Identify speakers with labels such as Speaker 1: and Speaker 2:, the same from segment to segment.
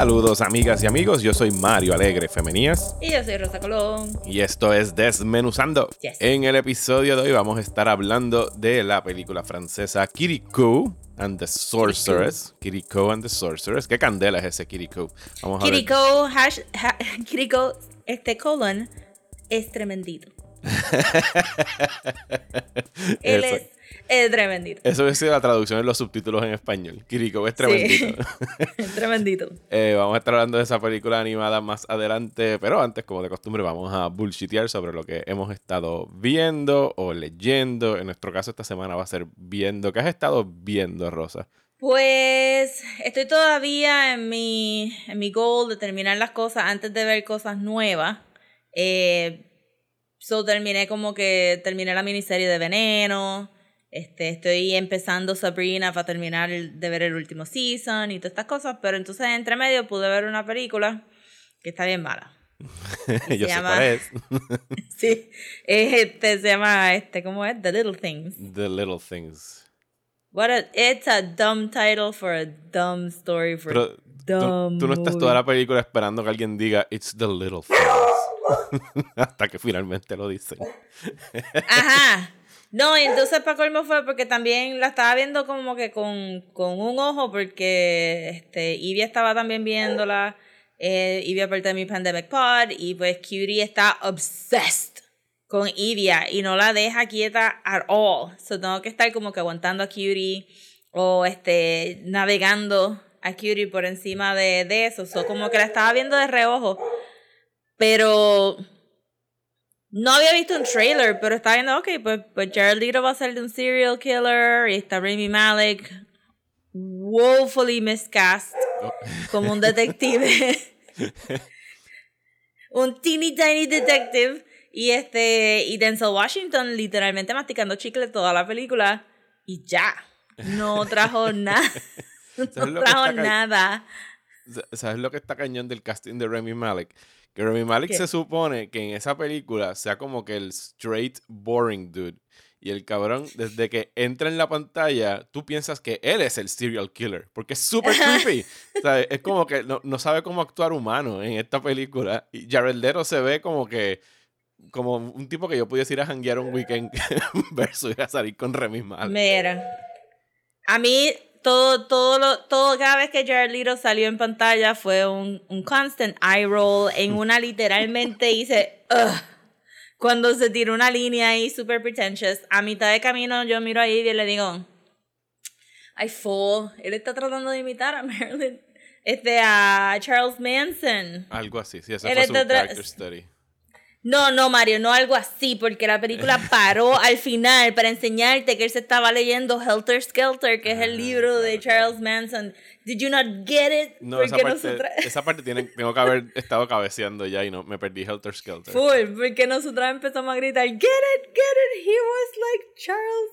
Speaker 1: Saludos amigas y amigos, yo soy Mario Alegre Femenías
Speaker 2: Y yo soy Rosa Colón.
Speaker 1: y esto es Desmenuzando.
Speaker 2: Yes.
Speaker 1: En el episodio de hoy vamos a estar hablando de la película francesa Kiriko and the Sorceress. Kiriko and the Sorceress. ¿Qué candela es ese Kiriko? Vamos a ver.
Speaker 2: Hash, ha- este colon es tremendito. Él
Speaker 1: Eso.
Speaker 2: es, es tremendito.
Speaker 1: Eso es la traducción de los subtítulos en español. Kiriko es tremendito.
Speaker 2: tremendito.
Speaker 1: Eh, vamos a estar hablando de esa película animada más adelante, pero antes, como de costumbre, vamos a bullshitear sobre lo que hemos estado viendo o leyendo. En nuestro caso, esta semana va a ser viendo. ¿Qué has estado viendo, Rosa?
Speaker 2: Pues estoy todavía en mi, en mi goal de terminar las cosas antes de ver cosas nuevas. Eh, so terminé como que terminé la miniserie de Veneno. Este, estoy empezando Sabrina para terminar el- de ver el último season y todas estas cosas. Pero entonces entre medio pude ver una película que está bien mala.
Speaker 1: Yo sé
Speaker 2: llama-
Speaker 1: cuál es.
Speaker 2: Sí. Este se llama este, ¿cómo es? The Little Things.
Speaker 1: The Little Things.
Speaker 2: What a, it's a dumb title for a dumb story for
Speaker 1: Pero
Speaker 2: dumb
Speaker 1: tú, tú no estás toda la película esperando que alguien diga It's the Little Things. Hasta que finalmente lo dicen.
Speaker 2: Ajá. No, y entonces para colmo fue porque también la estaba viendo como que con, con un ojo porque este Ivia estaba también viéndola. Eh, Ivia parte de mi Pandemic Pod y pues Cutie está obsessed con Ivia y no la deja quieta at all. So tengo que estar como que aguantando a Cutie o este navegando a Cutie por encima de, de eso. So como que la estaba viendo de reojo. Pero no había visto un trailer, pero estaba viendo, ok, pues, pues Jared Leto va a ser de un serial killer y está Rami Malek woefully miscast como un detective. un teeny tiny detective. Y este, y Denzel Washington literalmente masticando chicle toda la película. Y ya. No trajo nada.
Speaker 1: ¿Sabes
Speaker 2: No trajo nada.
Speaker 1: ¿Sabes lo que está cañón del casting de Remy Malek? Que
Speaker 2: ¿Qué?
Speaker 1: se supone que en esa película sea como que el straight boring dude. Y el cabrón, desde que entra en la pantalla, tú piensas que él es el serial killer. Porque es súper creepy. ¿Sabes? Es como que no, no sabe cómo actuar humano en esta película. Y Jared Leto se ve como que... Como un tipo que yo pudiese ir a janguear un weekend versus ir a salir con Remy Malek.
Speaker 2: Mira, a mí todo, todo, lo, todo, cada vez que Jared Leto salió en pantalla fue un, un constant eye roll. En una literalmente hice, "Ugh". Cuando se tiró una línea ahí super pretentious, a mitad de camino yo miro a Ivy y le digo, I fool, él está tratando de imitar a Marilyn, este, a Charles Manson.
Speaker 1: Algo así, sí, ese
Speaker 2: Él
Speaker 1: fue su character study.
Speaker 2: No, no, Mario, no algo así, porque la película paró al final para enseñarte que él se estaba leyendo Helter Skelter, que es el
Speaker 1: Ah,
Speaker 2: libro de Charles Manson. Did you not get it?
Speaker 1: No, esa parte,
Speaker 2: nosotras-
Speaker 1: esa parte tiene, tengo que haber estado cabeceando ya y no me perdí Helter Skelter.
Speaker 2: Full, porque nosotras empezamos a gritar, get it, get it, he was like Charles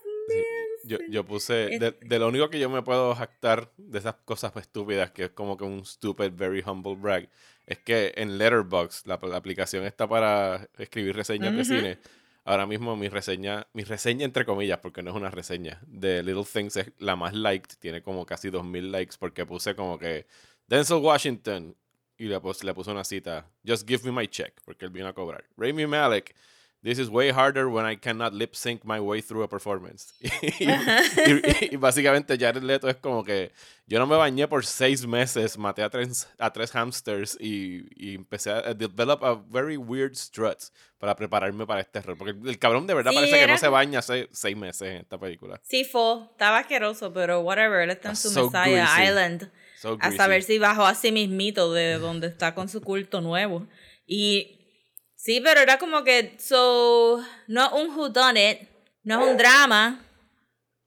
Speaker 1: Yo,
Speaker 2: Manson.
Speaker 1: yo puse, de, de lo único que yo me puedo jactar de esas cosas estúpidas, que es como que un stupid, very humble brag, es que en Letterboxd, la, la aplicación está para escribir reseñas de cine. Ahora mismo mi reseña, mi reseña entre comillas, porque no es una reseña, de Little Things es la más liked, tiene como casi 2000 likes, porque puse como que Denzel Washington, y le puse, le puse una cita, Just give me my check, porque él vino a cobrar. Rami Malek, This is way harder when I cannot lip sync my way through a performance. y, y- y básicamente Jared Leto es como que yo no me bañé por seis meses, maté a tres, a tres hamsters y, y empecé a develop a very weird struts para prepararme para este rol. Porque el cabrón de verdad
Speaker 2: Sí,
Speaker 1: parece que
Speaker 2: era
Speaker 1: no se baña hace seis meses en esta película.
Speaker 2: Sí, fue, estaba asqueroso, pero whatever, él está en su
Speaker 1: so
Speaker 2: Messiah
Speaker 1: greasy.
Speaker 2: Island.
Speaker 1: So
Speaker 2: a saber si bajó a sí mismito de donde está con su culto nuevo. Y sí, pero era como que, so, no un whodunit, no es un drama,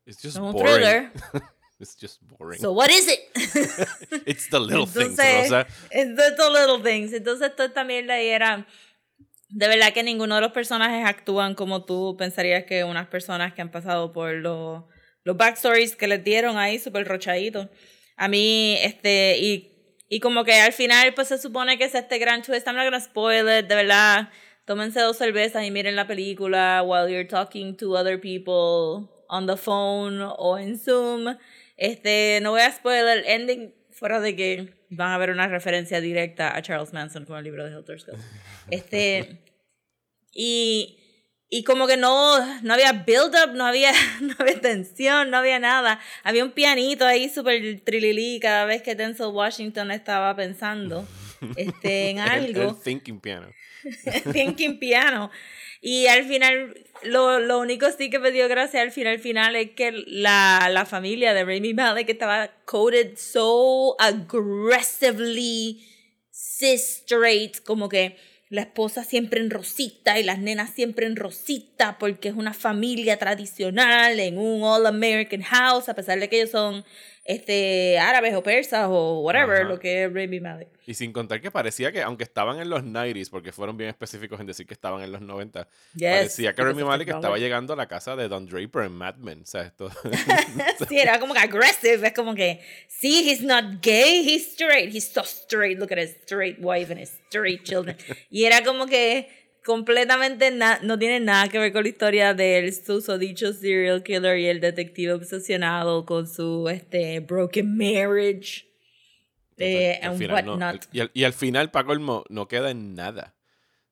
Speaker 1: It's just
Speaker 2: no es un
Speaker 1: boring.
Speaker 2: thriller.
Speaker 1: It's just boring.
Speaker 2: So, what is it?
Speaker 1: It's the little things,
Speaker 2: Entonces,
Speaker 1: Rosa.
Speaker 2: es de the little things. Entonces, toda esta mierda ahí era de verdad que ninguno de los personajes actúan como tú pensarías que unas personas que han pasado por los, los backstories que les dieron ahí, súper rochaditos. A mí, este, y, y como que al final, pues se supone que es este gran twist. I'm not gonna spoil it, de verdad. Tómense dos cervezas y miren la película while you're talking to other people on the phone o en Zoom. Este, no voy a spoiler el ending fuera de que van a ver una referencia directa a Charles Manson con el libro de Helter Skelter. Este, y, y como que no, no había build-up, no había, no había tensión, no había nada. Había un pianito ahí súper trililí cada vez que Denzel Washington estaba pensando este, en algo.
Speaker 1: El, el thinking piano.
Speaker 2: thinking piano. Y al final, lo, lo único sí que me dio gracia al final, final es que la, la familia de Rami Malek estaba coded so aggressively cis straight, como que la esposa siempre en rosita y las nenas siempre en rosita porque es una familia tradicional en un all American house a pesar de que ellos son este árabes o persas o whatever
Speaker 1: Ajá.
Speaker 2: lo que es Rami Malek.
Speaker 1: Y sin contar que parecía que, aunque estaban en los 90s, porque fueron bien específicos en decir que estaban en los 90,
Speaker 2: Yes,
Speaker 1: parecía que Rami Malek estaba llegando a la casa de Don Draper en Mad Men. O sea, esto...
Speaker 2: sí, era como que aggressive. Es como que, sí, he's not gay, he's straight. He's so straight. Look at his straight wife and his straight children. Y era como que completamente no tiene nada que ver con la historia del susodicho serial killer y el detective obsesionado con su este broken marriage. Eh,
Speaker 1: al final no- y, al, y al final, para colmo, no queda en nada.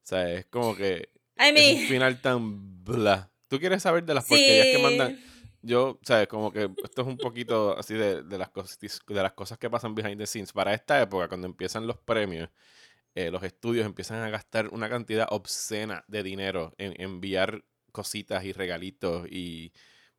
Speaker 1: O sea, es como que
Speaker 2: I
Speaker 1: es un
Speaker 2: mean,
Speaker 1: final tan bla. ¿Tú quieres saber de las porquerías que mandan? Yo, ¿sabes? Como que esto es un poquito así de, de, las cosas, de las cosas que pasan behind the scenes. Para esta época, cuando empiezan los premios, eh, los estudios empiezan a gastar una cantidad obscena de dinero en enviar cositas y regalitos y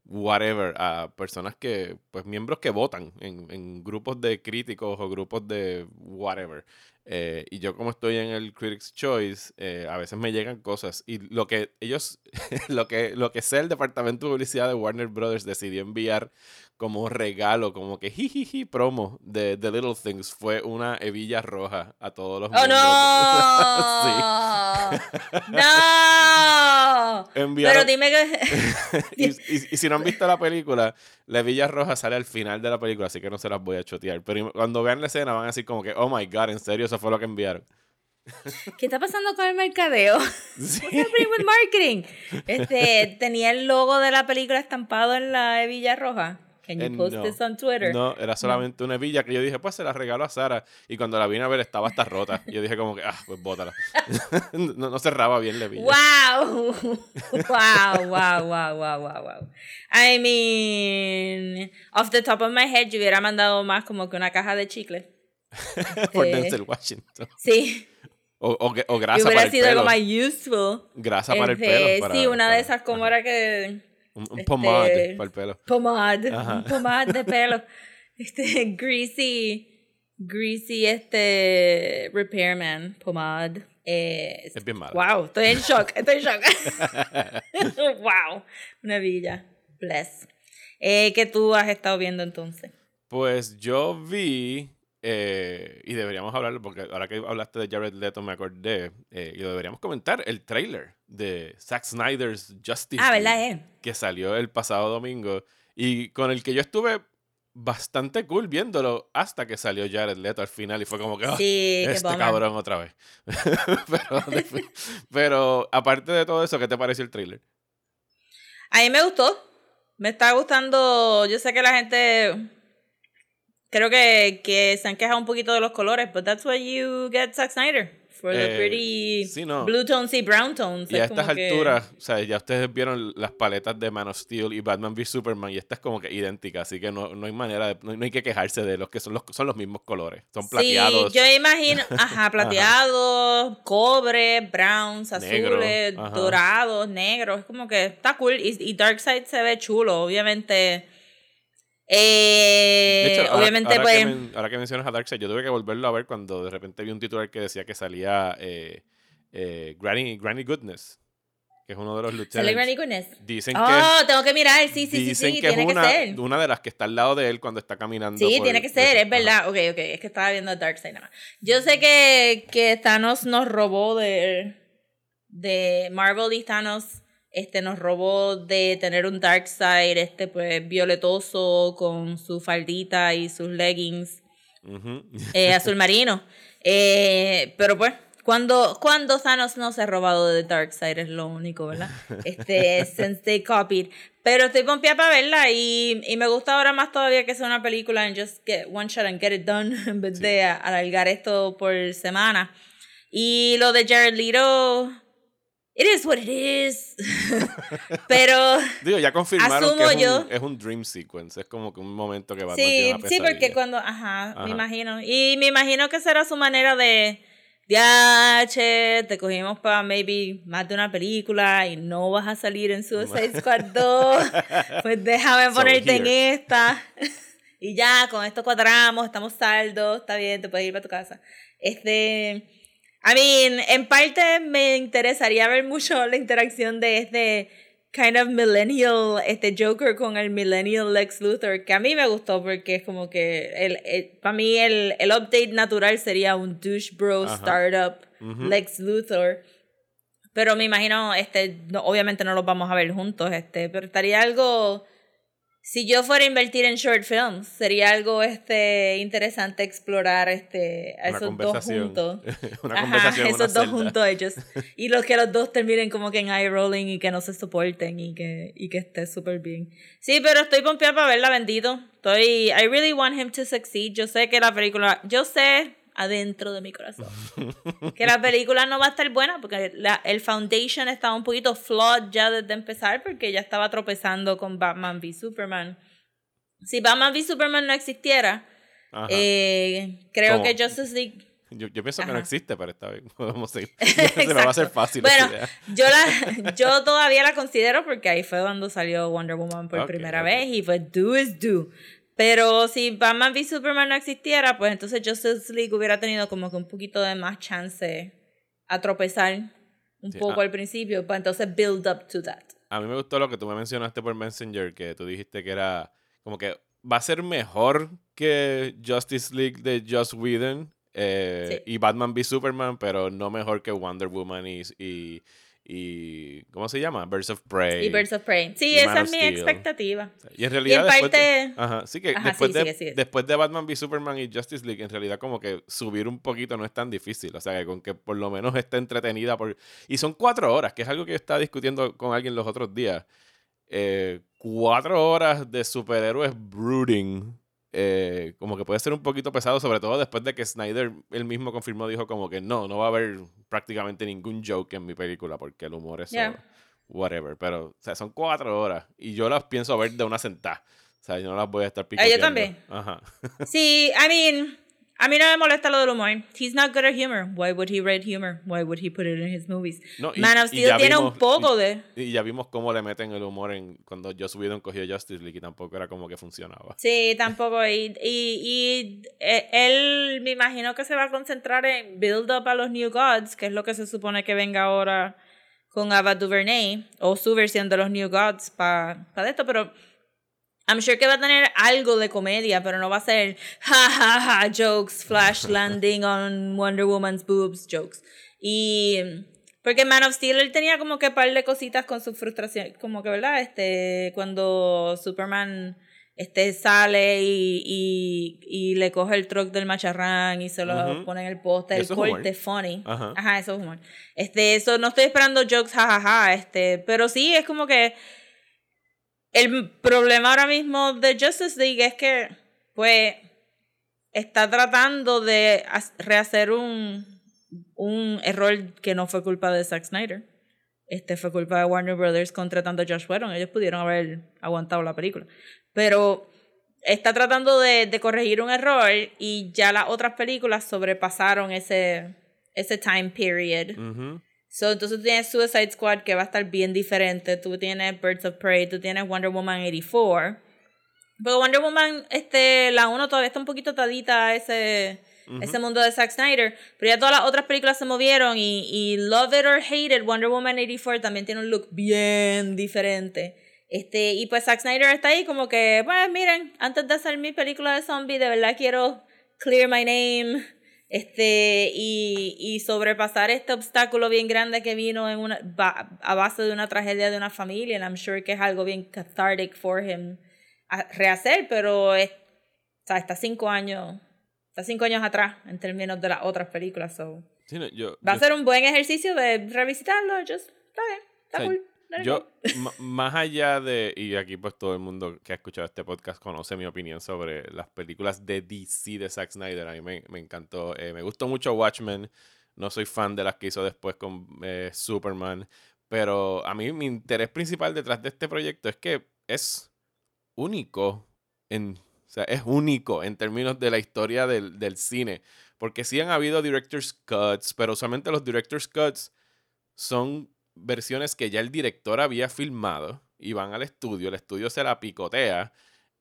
Speaker 1: whatever a personas que, pues miembros que votan en, en grupos de críticos o grupos de whatever. Eh, y yo como estoy en el Critics Choice, eh, a veces me llegan cosas y lo que ellos, lo que, lo que sé el departamento de publicidad de Warner Brothers decidió enviar como regalo, como que jijiji promo de The Little Things fue una hebilla roja a todos los
Speaker 2: ¡Oh,
Speaker 1: miembros.
Speaker 2: no! ¡No!
Speaker 1: Enviaron-
Speaker 2: Pero dime que...
Speaker 1: y, y- y si no han visto la película, la hebilla roja sale al final de la película, así que no se las voy a chotear. Pero cuando vean la escena van a decir como que, oh my god, en serio, eso fue lo que enviaron.
Speaker 2: ¿Qué está pasando con el mercadeo?
Speaker 1: Sí.
Speaker 2: With marketing? Este, tenía el logo de la película estampado en la hebilla roja. Can you
Speaker 1: Eh,
Speaker 2: post
Speaker 1: no.
Speaker 2: this on Twitter?
Speaker 1: No, era solamente una hebilla que yo dije, pues se la regalo a Sara. Y cuando la vine a ver estaba hasta rota. Y yo dije como que, ah, pues bótala. no, no cerraba bien la hebilla.
Speaker 2: Wow. wow, wow, wow, wow, wow, wow. I mean, off the top of my head, yo hubiera mandado más como que una caja de chicle.
Speaker 1: Por
Speaker 2: Este,
Speaker 1: Denzel Washington.
Speaker 2: Sí,
Speaker 1: O, o, o grasa para
Speaker 2: hubiera
Speaker 1: el
Speaker 2: sido
Speaker 1: pelo.
Speaker 2: algo más useful.
Speaker 1: Grasa para el
Speaker 2: Este,
Speaker 1: pelo. para-
Speaker 2: sí, una
Speaker 1: para-
Speaker 2: de esas como era que
Speaker 1: Un, un
Speaker 2: este,
Speaker 1: pomade para el pelo.
Speaker 2: pomade,
Speaker 1: Ajá.
Speaker 2: un pomade de pelo. Este, greasy, greasy, este, repairman, pomade. Eh,
Speaker 1: Es bien malo.
Speaker 2: Wow, estoy en shock, estoy en shock. wow, una villa. Bless. Eh, ¿Qué tú has estado viendo entonces?
Speaker 1: Pues yo vi, eh, y deberíamos hablarlo, porque ahora que hablaste de Jared Leto me acordé, eh, y lo deberíamos comentar, el trailer de Zack Snyder's Justice
Speaker 2: Ah. Eh?
Speaker 1: que salió el pasado domingo, y con el que yo estuve bastante cool viéndolo hasta que salió Jared Leto al final, y fue como que, "Ah,
Speaker 2: Sí,
Speaker 1: este cabrón otra vez. pero, pero aparte de todo eso, ¿qué te pareció el trailer?
Speaker 2: A mí me gustó. Me está gustando. Yo sé que la gente. Creo que, que se han quejado un poquito de los colores, but that's what you get Zack Snyder. For the
Speaker 1: Eh,
Speaker 2: pretty
Speaker 1: sí, no.
Speaker 2: blue tones y brown tones.
Speaker 1: Y a
Speaker 2: Es
Speaker 1: estas
Speaker 2: que-
Speaker 1: alturas, o sea, ya ustedes vieron las paletas de Man of Steel y Batman v Superman y esta es como que idéntica, así que no, no hay manera de, no, no hay que quejarse de los que son los, son los mismos colores. Son plateados.
Speaker 2: Sí, yo imagino, ajá, plateados, cobre, browns, azules, dorados, negros. Es como que está cool. Y, y Darkseid se ve chulo, obviamente. Eh,
Speaker 1: De hecho, ahora-
Speaker 2: obviamente,
Speaker 1: ahora,
Speaker 2: pues.
Speaker 1: que men- ahora que mencionas a Darkseid, yo tuve que volverlo a ver cuando de repente vi un titular que decía que salía eh, eh, Granny, Granny Goodness, que es uno de los
Speaker 2: Sale
Speaker 1: lieutenants.
Speaker 2: Granny Goodness.
Speaker 1: Dicen
Speaker 2: Oh, tengo que mirar. Sí,
Speaker 1: que,
Speaker 2: sí, sí,
Speaker 1: dicen
Speaker 2: sí.
Speaker 1: que
Speaker 2: Tiene
Speaker 1: es una,
Speaker 2: que ser.
Speaker 1: una de las que está al lado de él cuando está caminando.
Speaker 2: Sí,
Speaker 1: por-
Speaker 2: tiene que ser, es verdad. Ok, ok, es que estaba viendo Darkseid nada más. Yo sé que, que Thanos nos robó de, de Marvel y Thanos este nos robó de tener un dark side este pues violetoso con su faldita y sus leggings
Speaker 1: Ujú.
Speaker 2: eh, azul marino. Eh, pero pues, cuando, cuando Thanos no se ha robado de Darkseid es lo único, ¿verdad? Este, since they copied. Pero estoy pompeada para verla y, y me gusta ahora más todavía que sea una película and just get one shot and get it done en vez de a- alargar esto por semana. Y lo de Jared Leto, it is what it is. Pero
Speaker 1: Digo, ya confirmaron que
Speaker 2: Asumo
Speaker 1: es un,
Speaker 2: yo.
Speaker 1: es un dream sequence. Es como que un momento que Batman
Speaker 2: Sí,
Speaker 1: una
Speaker 2: sí, porque cuando, ajá,
Speaker 1: Ajá.
Speaker 2: me imagino. Y me imagino que será su manera de, che, te cogimos para maybe más de una película y no vas a salir en Suicide Squad 2. Pues déjame
Speaker 1: So
Speaker 2: ponerte en
Speaker 1: here.
Speaker 2: esta. Y ya, con esto cuadramos, estamos saldos, está bien, te puedes ir para tu casa. Este, I mean, en parte me interesaría ver mucho la interacción de este kind of millennial, este Joker con el millennial Lex Luthor, que a mí me gustó porque es como que el, para mí el, el update natural sería un douche bro
Speaker 1: Ajá.
Speaker 2: startup. Lex Luthor. Pero me imagino, este, no, obviamente no los vamos a ver juntos, este, pero estaría algo, si yo fuera a invertir en short films, sería algo, este, interesante explorar, este, a
Speaker 1: Una
Speaker 2: esos dos juntos.
Speaker 1: una
Speaker 2: Ajá,
Speaker 1: conversación una
Speaker 2: esos dos
Speaker 1: celda.
Speaker 2: juntos ellos. Y los que los dos terminen como que en eye rolling y que no se soporten y que, y que esté súper bien. Sí, pero estoy pompeada para verla, bendito. Estoy, I really want him to succeed. Yo sé que la película, yo sé adentro de mi corazón que la película no va a estar buena porque la, el foundation estaba un poquito flawed ya desde empezar porque ya estaba tropezando con Batman v Superman. Si Batman v Superman no existiera,
Speaker 1: Ajá.
Speaker 2: eh, creo
Speaker 1: ¿Cómo?
Speaker 2: que Justice League
Speaker 1: yo, yo pienso que no
Speaker 2: ajá.
Speaker 1: existe, pero está bien. Podemos seguir. Se me va a hacer fácil
Speaker 2: Bueno,
Speaker 1: esa idea.
Speaker 2: yo la yo todavía la considero porque ahí fue cuando salió Wonder Woman por
Speaker 1: Ok,
Speaker 2: primera
Speaker 1: ok.
Speaker 2: vez y pues do is do. Pero si Batman v Superman no existiera, pues entonces Justice League hubiera tenido como que un poquito de más chance a tropezar un
Speaker 1: Sí,
Speaker 2: poco
Speaker 1: ah.
Speaker 2: al principio, para entonces build up to that.
Speaker 1: A mí me gustó lo que tú me mencionaste por Messenger, que tú dijiste que era como que va a ser mejor que Justice League de Joss Whedon eh,
Speaker 2: Sí.
Speaker 1: y Batman v Superman, pero no mejor que Wonder Woman y, y, y ¿cómo se llama? Birds of Prey.
Speaker 2: Y Birds of Prey. Sí,
Speaker 1: y
Speaker 2: esa es mi
Speaker 1: Steel.
Speaker 2: expectativa.
Speaker 1: Y en realidad
Speaker 2: en
Speaker 1: después, de,
Speaker 2: parte-
Speaker 1: ajá, sí que
Speaker 2: Ajá,
Speaker 1: después,
Speaker 2: sí,
Speaker 1: de,
Speaker 2: sigue, sigue.
Speaker 1: después de Batman v Superman y Justice League, en realidad como que subir un poquito no es tan difícil. O sea, que con que por lo menos esté entretenida. Por... Y son cuatro horas, que es algo que yo estaba discutiendo con alguien los otros días. Eh, cuatro horas de superhéroes brooding. Eh, como que puede ser un poquito pesado, sobre todo después de que Snyder él mismo confirmó, dijo como que no, no va a haber prácticamente ningún joke en mi película porque el humor es
Speaker 2: Yeah.
Speaker 1: whatever. Pero, o sea, son cuatro horas y yo las pienso ver de una sentada. O sea, yo no las voy a estar
Speaker 2: Ah, yo también.
Speaker 1: Ajá.
Speaker 2: Sí, I mean, a mí no me molesta lo del humor. He's not good at humor. Why would he write humor? Why would he put it in his movies?
Speaker 1: No, y-
Speaker 2: Man of Steel tiene
Speaker 1: vimos-
Speaker 2: un poco
Speaker 1: y-
Speaker 2: de...
Speaker 1: Y ya vimos cómo le meten el humor en cuando Joss Whedon cogió Justice League y tampoco era como que funcionaba.
Speaker 2: Sí, tampoco. Y, y, y eh, él me imagino que se va a concentrar en build up a los New Gods, que es lo que se supone que venga ahora con Ava DuVernay, o su versión de los New Gods para esto, pero I'm sure que va a tener algo de comedia, pero no va a ser ja ja ja jokes, flash landing on Wonder Woman's boobs jokes. Y porque Man of Steel él tenía como que par de cositas con su frustración, como que, ¿verdad? Este, cuando Superman este sale y, y, y le coge el truck del macharrán y se lo
Speaker 1: Ujú.
Speaker 2: pone en el poste, el
Speaker 1: Eso es humor.
Speaker 2: corte funny.
Speaker 1: Ajá.
Speaker 2: Ajá, eso es humor. Este, eso no estoy esperando jokes jajaja, este, pero sí es como que el problema ahora mismo de Justice League es que, pues, está tratando de ha- rehacer un, un error que no fue culpa de Zack Snyder. Este fue culpa de Warner Brothers contratando a Josh Whedon. Ellos pudieron haber aguantado la película. Pero está tratando de, corregir un error y ya las otras películas sobrepasaron ese, ese time period. So, entonces tú tienes Suicide Squad que va a estar bien diferente. Tú tienes Birds of Prey, tú tienes Wonder Woman 84. Pero Wonder Woman, este, la 1 todavía está un poquito atadita a ese, ese mundo de Zack Snyder. Pero ya todas las otras películas se movieron y, y Love It or Hate It, Wonder Woman 84 también tiene un look bien diferente. Este, y pues Zack Snyder está ahí como que, pues miren, antes de hacer mi película de zombie, de verdad quiero clear my name. Este, y, y sobrepasar este obstáculo bien grande que vino en una, a base de una tragedia de una familia. And I'm sure que es algo bien cathartic for him a rehacer, pero es, o sea, está cinco años, está cinco años atrás en términos de las otras películas. So.
Speaker 1: Sí, no, yo,
Speaker 2: Va a
Speaker 1: yo-
Speaker 2: ser un buen ejercicio de revisitarlo. Just, está bien, está
Speaker 1: O sea,
Speaker 2: cool.
Speaker 1: Yo, más allá de, y aquí pues todo el mundo que ha escuchado este podcast conoce mi opinión sobre las películas de DC de Zack Snyder. A mí me, me encantó, eh, me gustó mucho Watchmen. No soy fan de las que hizo después con eh, Superman. Pero a mí mi interés principal detrás de este proyecto es que es único en... O sea, es único en términos de la historia del, del cine. Porque sí han habido director's cuts, pero usualmente los director's cuts son versiones que ya el director había filmado y van al estudio, el estudio se la picotea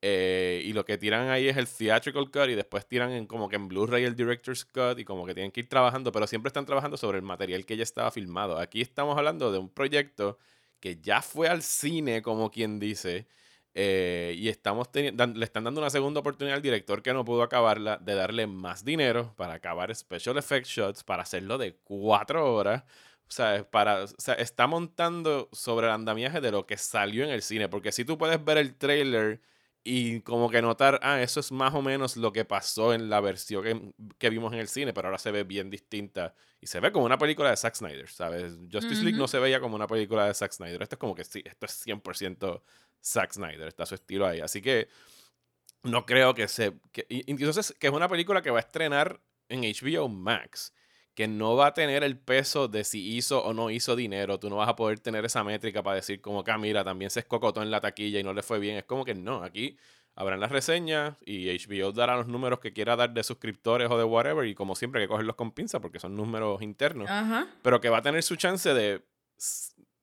Speaker 1: eh, y lo que tiran ahí es el theatrical cut y después tiran en como que en Blu-ray el director's cut y como que tienen que ir trabajando, pero siempre están trabajando sobre el material que ya estaba filmado. Aquí estamos hablando de un proyecto que ya fue al cine, como quien dice, eh, y estamos le están dando una segunda oportunidad al director que no pudo acabarla de darle más dinero para acabar special effects shots, para hacerlo de cuatro horas. Sea, para, o sea, está montando sobre el andamiaje de lo que salió en el cine. Porque si tú puedes ver el trailer y como que notar, ah, eso es más o menos lo que pasó en la versión que, que vimos en el cine, pero ahora se ve bien distinta. Y se ve como una película de Zack Snyder, ¿sabes? Justice League no se veía como una película de Zack Snyder. Esto es como que sí, esto es 100% Zack Snyder, está su estilo ahí. Así que no creo que se... Que, y- y entonces, que es una película que va a estrenar en HBO Max, que no va a tener el peso de si hizo o no hizo dinero. Tú no vas a poder tener esa métrica para decir como que, ah, mira, también se escocotó en la taquilla y no le fue bien. Es como que no, aquí habrán las reseñas y HBO dará los números que quiera dar de suscriptores o de whatever y como siempre hay que cogerlos con pinza porque son números internos
Speaker 2: Ajá.
Speaker 1: pero que va a tener su chance de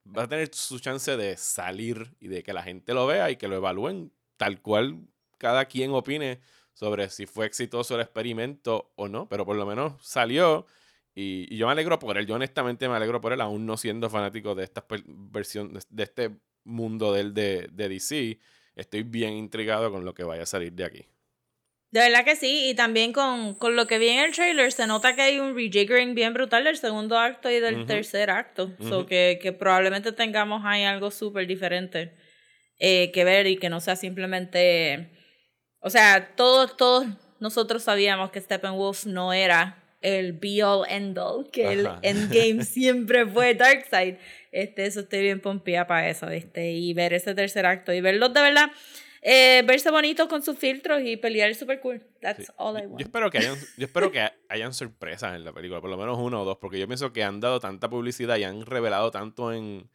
Speaker 1: va a tener su chance de salir y de que la gente lo vea y que lo evalúen tal cual cada quien opine sobre si fue exitoso el experimento o no, pero por lo menos salió y, y yo me alegro por él, yo honestamente me alegro por él, aún no siendo fanático de esta versión, de, de este mundo del de, de DC, estoy bien intrigado con lo que vaya a salir de aquí.
Speaker 2: De verdad que sí, y también con, con lo que vi en el trailer se nota que hay un rejiggering bien brutal del segundo acto y del tercer acto. So
Speaker 1: Ujú.
Speaker 2: que, que probablemente tengamos ahí algo súper diferente eh, que ver y que no sea simplemente... O sea, todos, todos nosotros sabíamos que Steppenwolf no era el be all end all, que el
Speaker 1: Ajá.
Speaker 2: endgame siempre fue Darkseid. Este, eso estoy bien pompía para eso, este, y ver ese tercer acto y verlos de verdad. Eh, verse bonito con sus filtros y pelear super cool. That's
Speaker 1: Sí.
Speaker 2: all I want.
Speaker 1: Yo espero que hayan, yo espero que hayan sorpresas en la película, por lo menos uno o dos, porque yo pienso que han dado tanta publicidad y han revelado tanto en,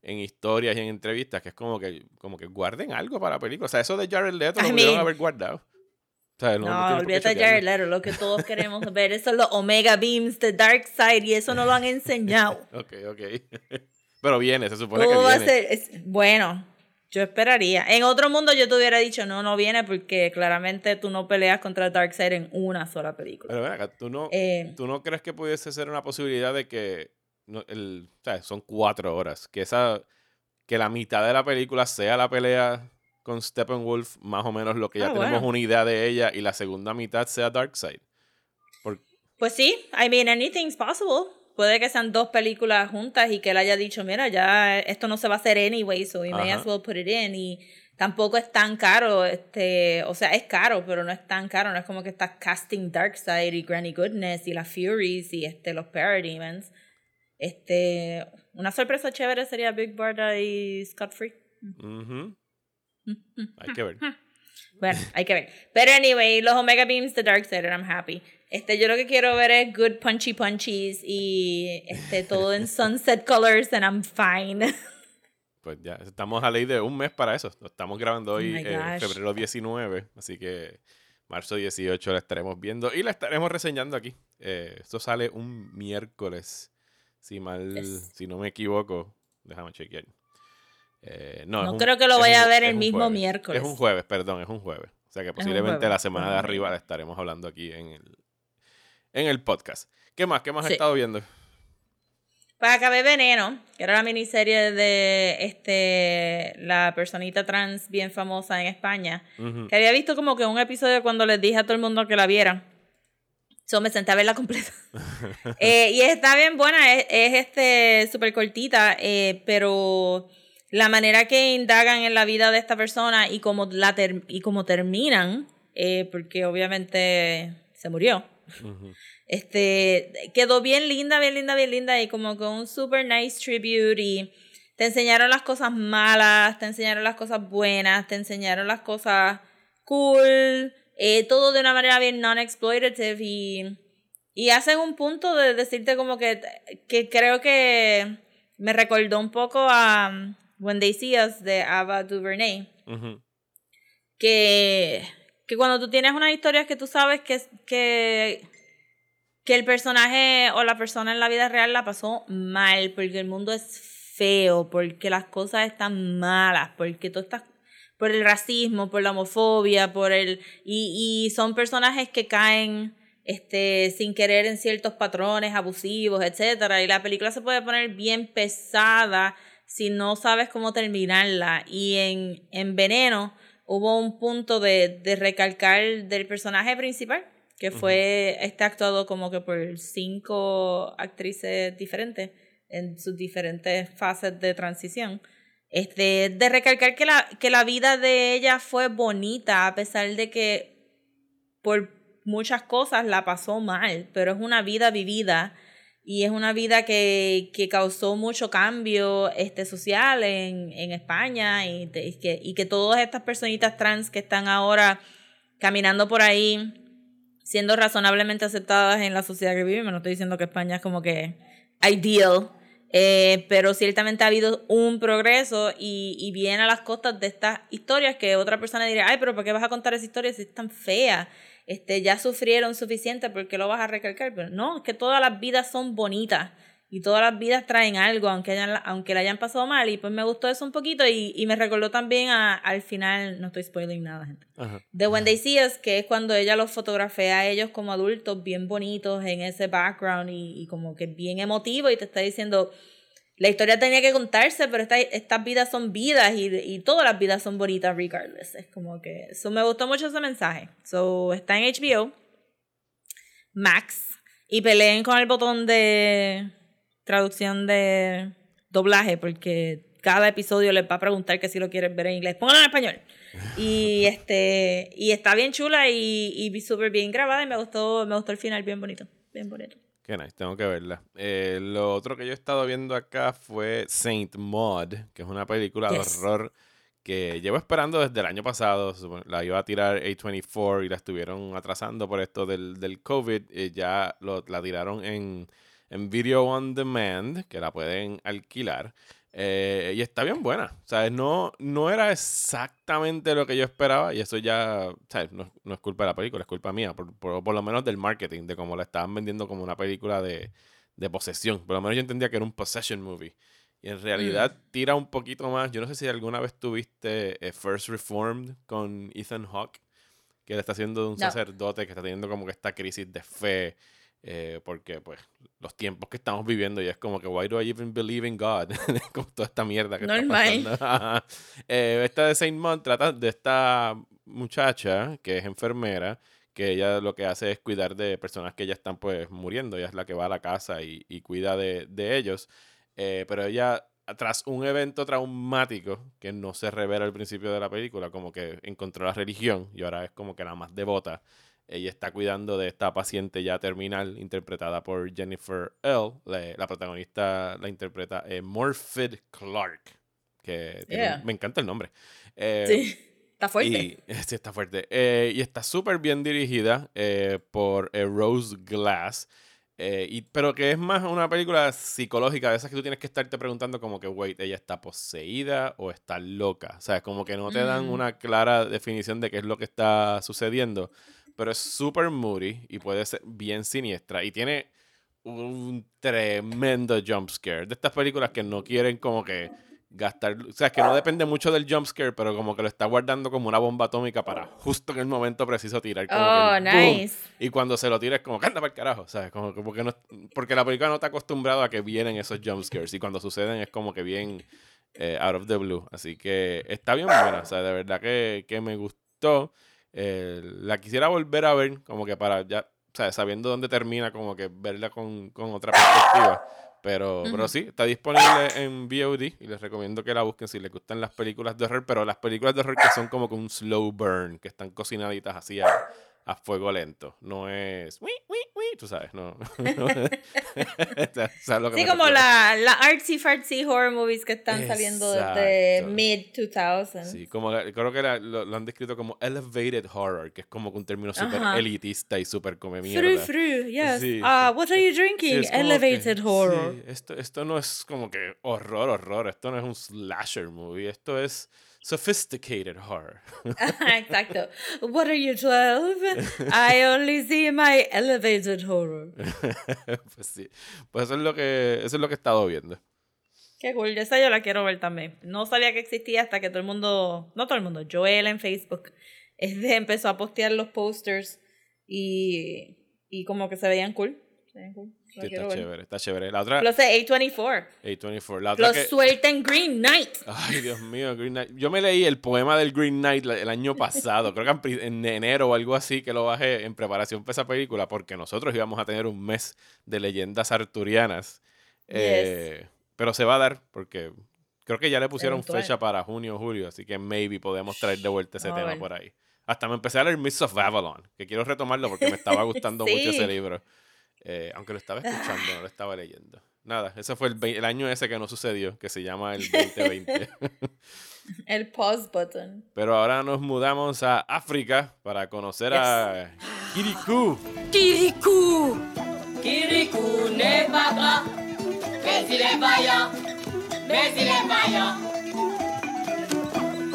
Speaker 1: en historias y en entrevistas que es como que, como que guarden algo para la película. O sea, eso de Jared Leto lo
Speaker 2: I
Speaker 1: pudieron
Speaker 2: mean-
Speaker 1: haber guardado. Sea, no,
Speaker 2: No,
Speaker 1: no
Speaker 2: olvídate. Jared Leto, lo que todos queremos ver, es los Omega Beams de Darkseid y eso no lo han enseñado.
Speaker 1: Ok, ok. Pero viene, se supone que
Speaker 2: ¿Cómo va a
Speaker 1: viene.
Speaker 2: ser? Es- bueno, yo esperaría. En otro mundo yo te hubiera dicho, no, no viene porque claramente tú no peleas contra Darkseid en una sola película.
Speaker 1: Pero ven acá, ¿tú no,
Speaker 2: Eh,
Speaker 1: ¿tú no crees que pudiese ser una posibilidad de que no, el, o sea, son cuatro horas, que esa que la mitad de la película sea la pelea con Steppenwolf, más o menos lo que ya
Speaker 2: Ah,
Speaker 1: tenemos
Speaker 2: bueno.
Speaker 1: una idea de ella, y la segunda mitad sea Darkseid? Por-
Speaker 2: Pues sí, I mean, anything's possible. Puede que sean dos películas juntas y que él haya dicho, mira, ya esto no se va a hacer anyway, so we may as well put it in. Y tampoco es tan caro, este, o sea, es caro, pero no es tan caro. No es como que estás casting Darkseid y Granny Goodness y las Furies y este, los Parademons. Este, una sorpresa chévere sería Big Barda y Scott Free.
Speaker 1: Hay que ver.
Speaker 2: Bueno, hay que ver. Pero anyway, los Omega Beams de Darkseid, and I'm happy. Este, yo lo que quiero ver es good punchy punchies y este, todo en sunset colors and I'm fine.
Speaker 1: Pues ya, estamos a ley de un mes para eso. Lo estamos grabando hoy,
Speaker 2: Oh
Speaker 1: eh, febrero 19, así que marzo 18 la estaremos viendo y la estaremos reseñando aquí. Eh, esto sale un miércoles, si mal,
Speaker 2: Yes.
Speaker 1: si no me equivoco. Déjame chequear. Eh, no,
Speaker 2: No
Speaker 1: un-
Speaker 2: creo que lo vaya
Speaker 1: un-
Speaker 2: a ver el mismo
Speaker 1: jueves.
Speaker 2: miércoles.
Speaker 1: Es un jueves, perdón, es un jueves. O sea que posiblemente la semana de arriba la estaremos hablando aquí en el, en el podcast. ¿Qué más? ¿Qué más has
Speaker 2: Sí.
Speaker 1: estado viendo?
Speaker 2: Pues acabé Veneno, que era la miniserie de este la personita trans bien famosa en España. Que había visto como que un episodio cuando les dije a todo el mundo que la vieran. So me senté a verla completa. Eh, y está bien buena, es, es este súper cortita, eh, pero la manera que indagan en la vida de esta persona y cómo, la ter- y cómo terminan, eh, porque obviamente se murió. Este quedó bien linda, bien linda, bien linda y como con un super nice tribute y te enseñaron las cosas malas, te enseñaron las cosas buenas, te enseñaron las cosas cool, eh, todo de una manera bien non-exploitative y, y hacen un punto de decirte como que, que creo que me recordó un poco a When They See Us de Ava DuVernay que, que cuando tú tienes unas historias que tú sabes que, que, que el personaje o la persona en la vida real la pasó mal, porque el mundo es feo, porque las cosas están malas, porque tú estás por el racismo, por la homofobia, por el y, y son personajes que caen este sin querer en ciertos patrones abusivos, etcétera, y la película se puede poner bien pesada si no sabes cómo terminarla y en, en Veneno hubo un punto de, de recalcar del personaje principal, que fue este actuado como que por cinco actrices diferentes en sus diferentes fases de transición. Este, de recalcar que la, que la vida de ella fue bonita, a pesar de que por muchas cosas la pasó mal, pero es una vida vivida y es una vida que, que causó mucho cambio este, social en, en España y, te- que, y que todas estas personitas trans que están ahora caminando por ahí siendo razonablemente aceptadas en la sociedad que vivimos. No estoy diciendo que España es como que ideal, eh, pero ciertamente ha habido un progreso y, y viene a las costas de estas historias que otra persona diría, ay, pero ¿por qué vas a contar esa historia si es tan fea? Este, ya sufrieron suficiente, ¿por qué lo vas a recalcar? Pero no, es que todas las vidas son bonitas y todas las vidas traen algo, aunque, hayan, aunque la hayan pasado mal. Y pues me gustó eso un poquito y, y me recordó también a- al final, no estoy spoiling nada, gente
Speaker 1: Ajá.
Speaker 2: de When They See Us, que es cuando ella los fotografea a ellos como adultos bien bonitos en ese background y, y como que bien emotivo y te está diciendo, la historia tenía que contarse, pero esta- estas vidas son vidas y, y todas las vidas son bonitas regardless. Es como que, eso me gustó mucho ese mensaje. So, está en HBO, Max, y peleen con el botón de traducción de doblaje porque cada episodio les va a preguntar que si lo quieren ver en inglés. Pónganlo en español. Y este y está bien chula y, y súper bien grabada y me gustó, me gustó el final bien bonito. Bien bonito.
Speaker 1: Qué nice, tengo que verla. Eh, lo otro que yo he estado viendo acá fue Saint Maud, que es una película
Speaker 2: Yes.
Speaker 1: de horror que llevo esperando desde el año pasado. La iba a tirar A24 y la estuvieron atrasando por esto del, del COVID. y ya lo- la tiraron en, en Video On Demand, que la pueden alquilar. Eh, y está bien buena. Sea, no, no era exactamente lo que yo esperaba. Y eso ya, ¿sabes? No, no es culpa de la película, es culpa mía. Por, por, por lo menos del marketing, de cómo la estaban vendiendo como una película de, de posesión. Por lo menos yo entendía que era un possession movie. Y en realidad tira un poquito más. Yo no sé si alguna vez tuviste eh, First Reformed con Ethan Hawke, que él está haciendo de un
Speaker 2: No.
Speaker 1: sacerdote que está teniendo como que esta crisis de fe. Eh, porque pues los tiempos que estamos viviendo y es como que why do I even believe in God con toda esta mierda que
Speaker 2: Normal.
Speaker 1: está pasando. Eh, esta de Saint Maud trata de esta muchacha que es enfermera que ella lo que hace es cuidar de personas que ya están pues muriendo ella es la que va a la casa y, y cuida de, de ellos Eh, pero ella tras un evento traumático que no se revela al principio de la película como que encontró la religión y ahora es como que la más devota ella está cuidando de esta paciente ya terminal, interpretada por Jennifer L. La, la protagonista la interpreta eh, Morfid Clark, que tiene-
Speaker 2: Yeah.
Speaker 1: me encanta el nombre. Eh,
Speaker 2: Sí. Está fuerte.
Speaker 1: y, sí, está fuerte. Eh, y está súper bien dirigida eh, por eh, Rose Glass. eh, y, pero que es más una película psicológica de esas que tú tienes que estarte preguntando como que, wait, ¿ella está poseída o está loca? O sea, como que no te dan
Speaker 2: Mm.
Speaker 1: una clara definición de qué es lo que está sucediendo. Pero es súper moody y puede ser bien siniestra. Y tiene un tremendo jump scare. De estas películas que no quieren como que gastar, o sea, que no depende mucho del jump scare, pero como que lo está guardando como una bomba atómica para justo en el momento preciso tirar. Como
Speaker 2: Oh,
Speaker 1: que
Speaker 2: nice.
Speaker 1: Y cuando se lo tira es como, anda para el carajo, ¿sabes? Como que porque, no, porque la película no está acostumbrada a que vienen esos jump scares y cuando suceden es como que bien eh, out of the blue. Así que está bien buena, o sea, de verdad que, que me gustó. Eh, la quisiera volver a ver, como que para ya sea, sabiendo dónde termina, como que verla con, con otra perspectiva. Pero, pero sí, está disponible en VOD y les recomiendo que la busquen si les gustan las películas de horror, pero las películas de horror que son como que un slow burn, que están cocinaditas así a, a fuego lento. No es. Tú sabes, no. ¿Sabes lo que
Speaker 2: Sí, como la, la artsy fartsy horror movies que están saliendo desde
Speaker 1: Exacto.
Speaker 2: mid 2000.
Speaker 1: Sí, como creo que la- lo, lo han descrito como elevated horror, que es como un término súper elitista y súper come mierda.
Speaker 2: through, yes.
Speaker 1: Sí,
Speaker 2: Ah,
Speaker 1: sí.
Speaker 2: what are you
Speaker 1: Sí,
Speaker 2: drinking?
Speaker 1: como
Speaker 2: Elevated
Speaker 1: que-
Speaker 2: horror.
Speaker 1: sí, esto, esto no es como que horror, horror. Esto no es un slasher movie. Esto es sophisticated horror.
Speaker 2: Exacto. What are you, 12? I only see my elevated horror.
Speaker 1: pues sí. Pues eso es lo que, eso es lo que he estado viendo.
Speaker 2: Qué cool, esa yo la quiero ver también. No sabía que existía hasta que todo el mundo, no todo el mundo, Joel en Facebook, este empezó a postear los posters y, y como que se veían cool. Se veían cool.
Speaker 1: Sí, está
Speaker 2: ver.
Speaker 1: chévere, está chévere. La otra,
Speaker 2: Los de A24.
Speaker 1: A24. La otra
Speaker 2: Los
Speaker 1: que...
Speaker 2: suelten Green Knight.
Speaker 1: Ay, Dios mío, Green Knight. Yo me leí el poema del Green Knight el año pasado, creo que en enero o algo así, que lo bajé en preparación para esa película, porque nosotros íbamos a tener un mes de leyendas arturianas. Eh, pero se va a dar, porque creo que ya le pusieron
Speaker 2: Eventual.
Speaker 1: fecha para junio o julio, así que maybe podemos traer de vuelta ese
Speaker 2: Vamos a
Speaker 1: tema por ahí. Hasta me empecé a leer Mists of Avalon, que quiero retomarlo porque me estaba gustando mucho ese libro. Eh, aunque lo estaba escuchando, no lo estaba leyendo. Nada, ese fue el, año ese que no sucedió, que se llama el 2020.
Speaker 2: El pause button.
Speaker 1: Pero ahora nos mudamos a África para conocer a Kirikou.
Speaker 2: Kirikou. Kirikou pas grand, mais il est vaillant. Mais il est vaillant.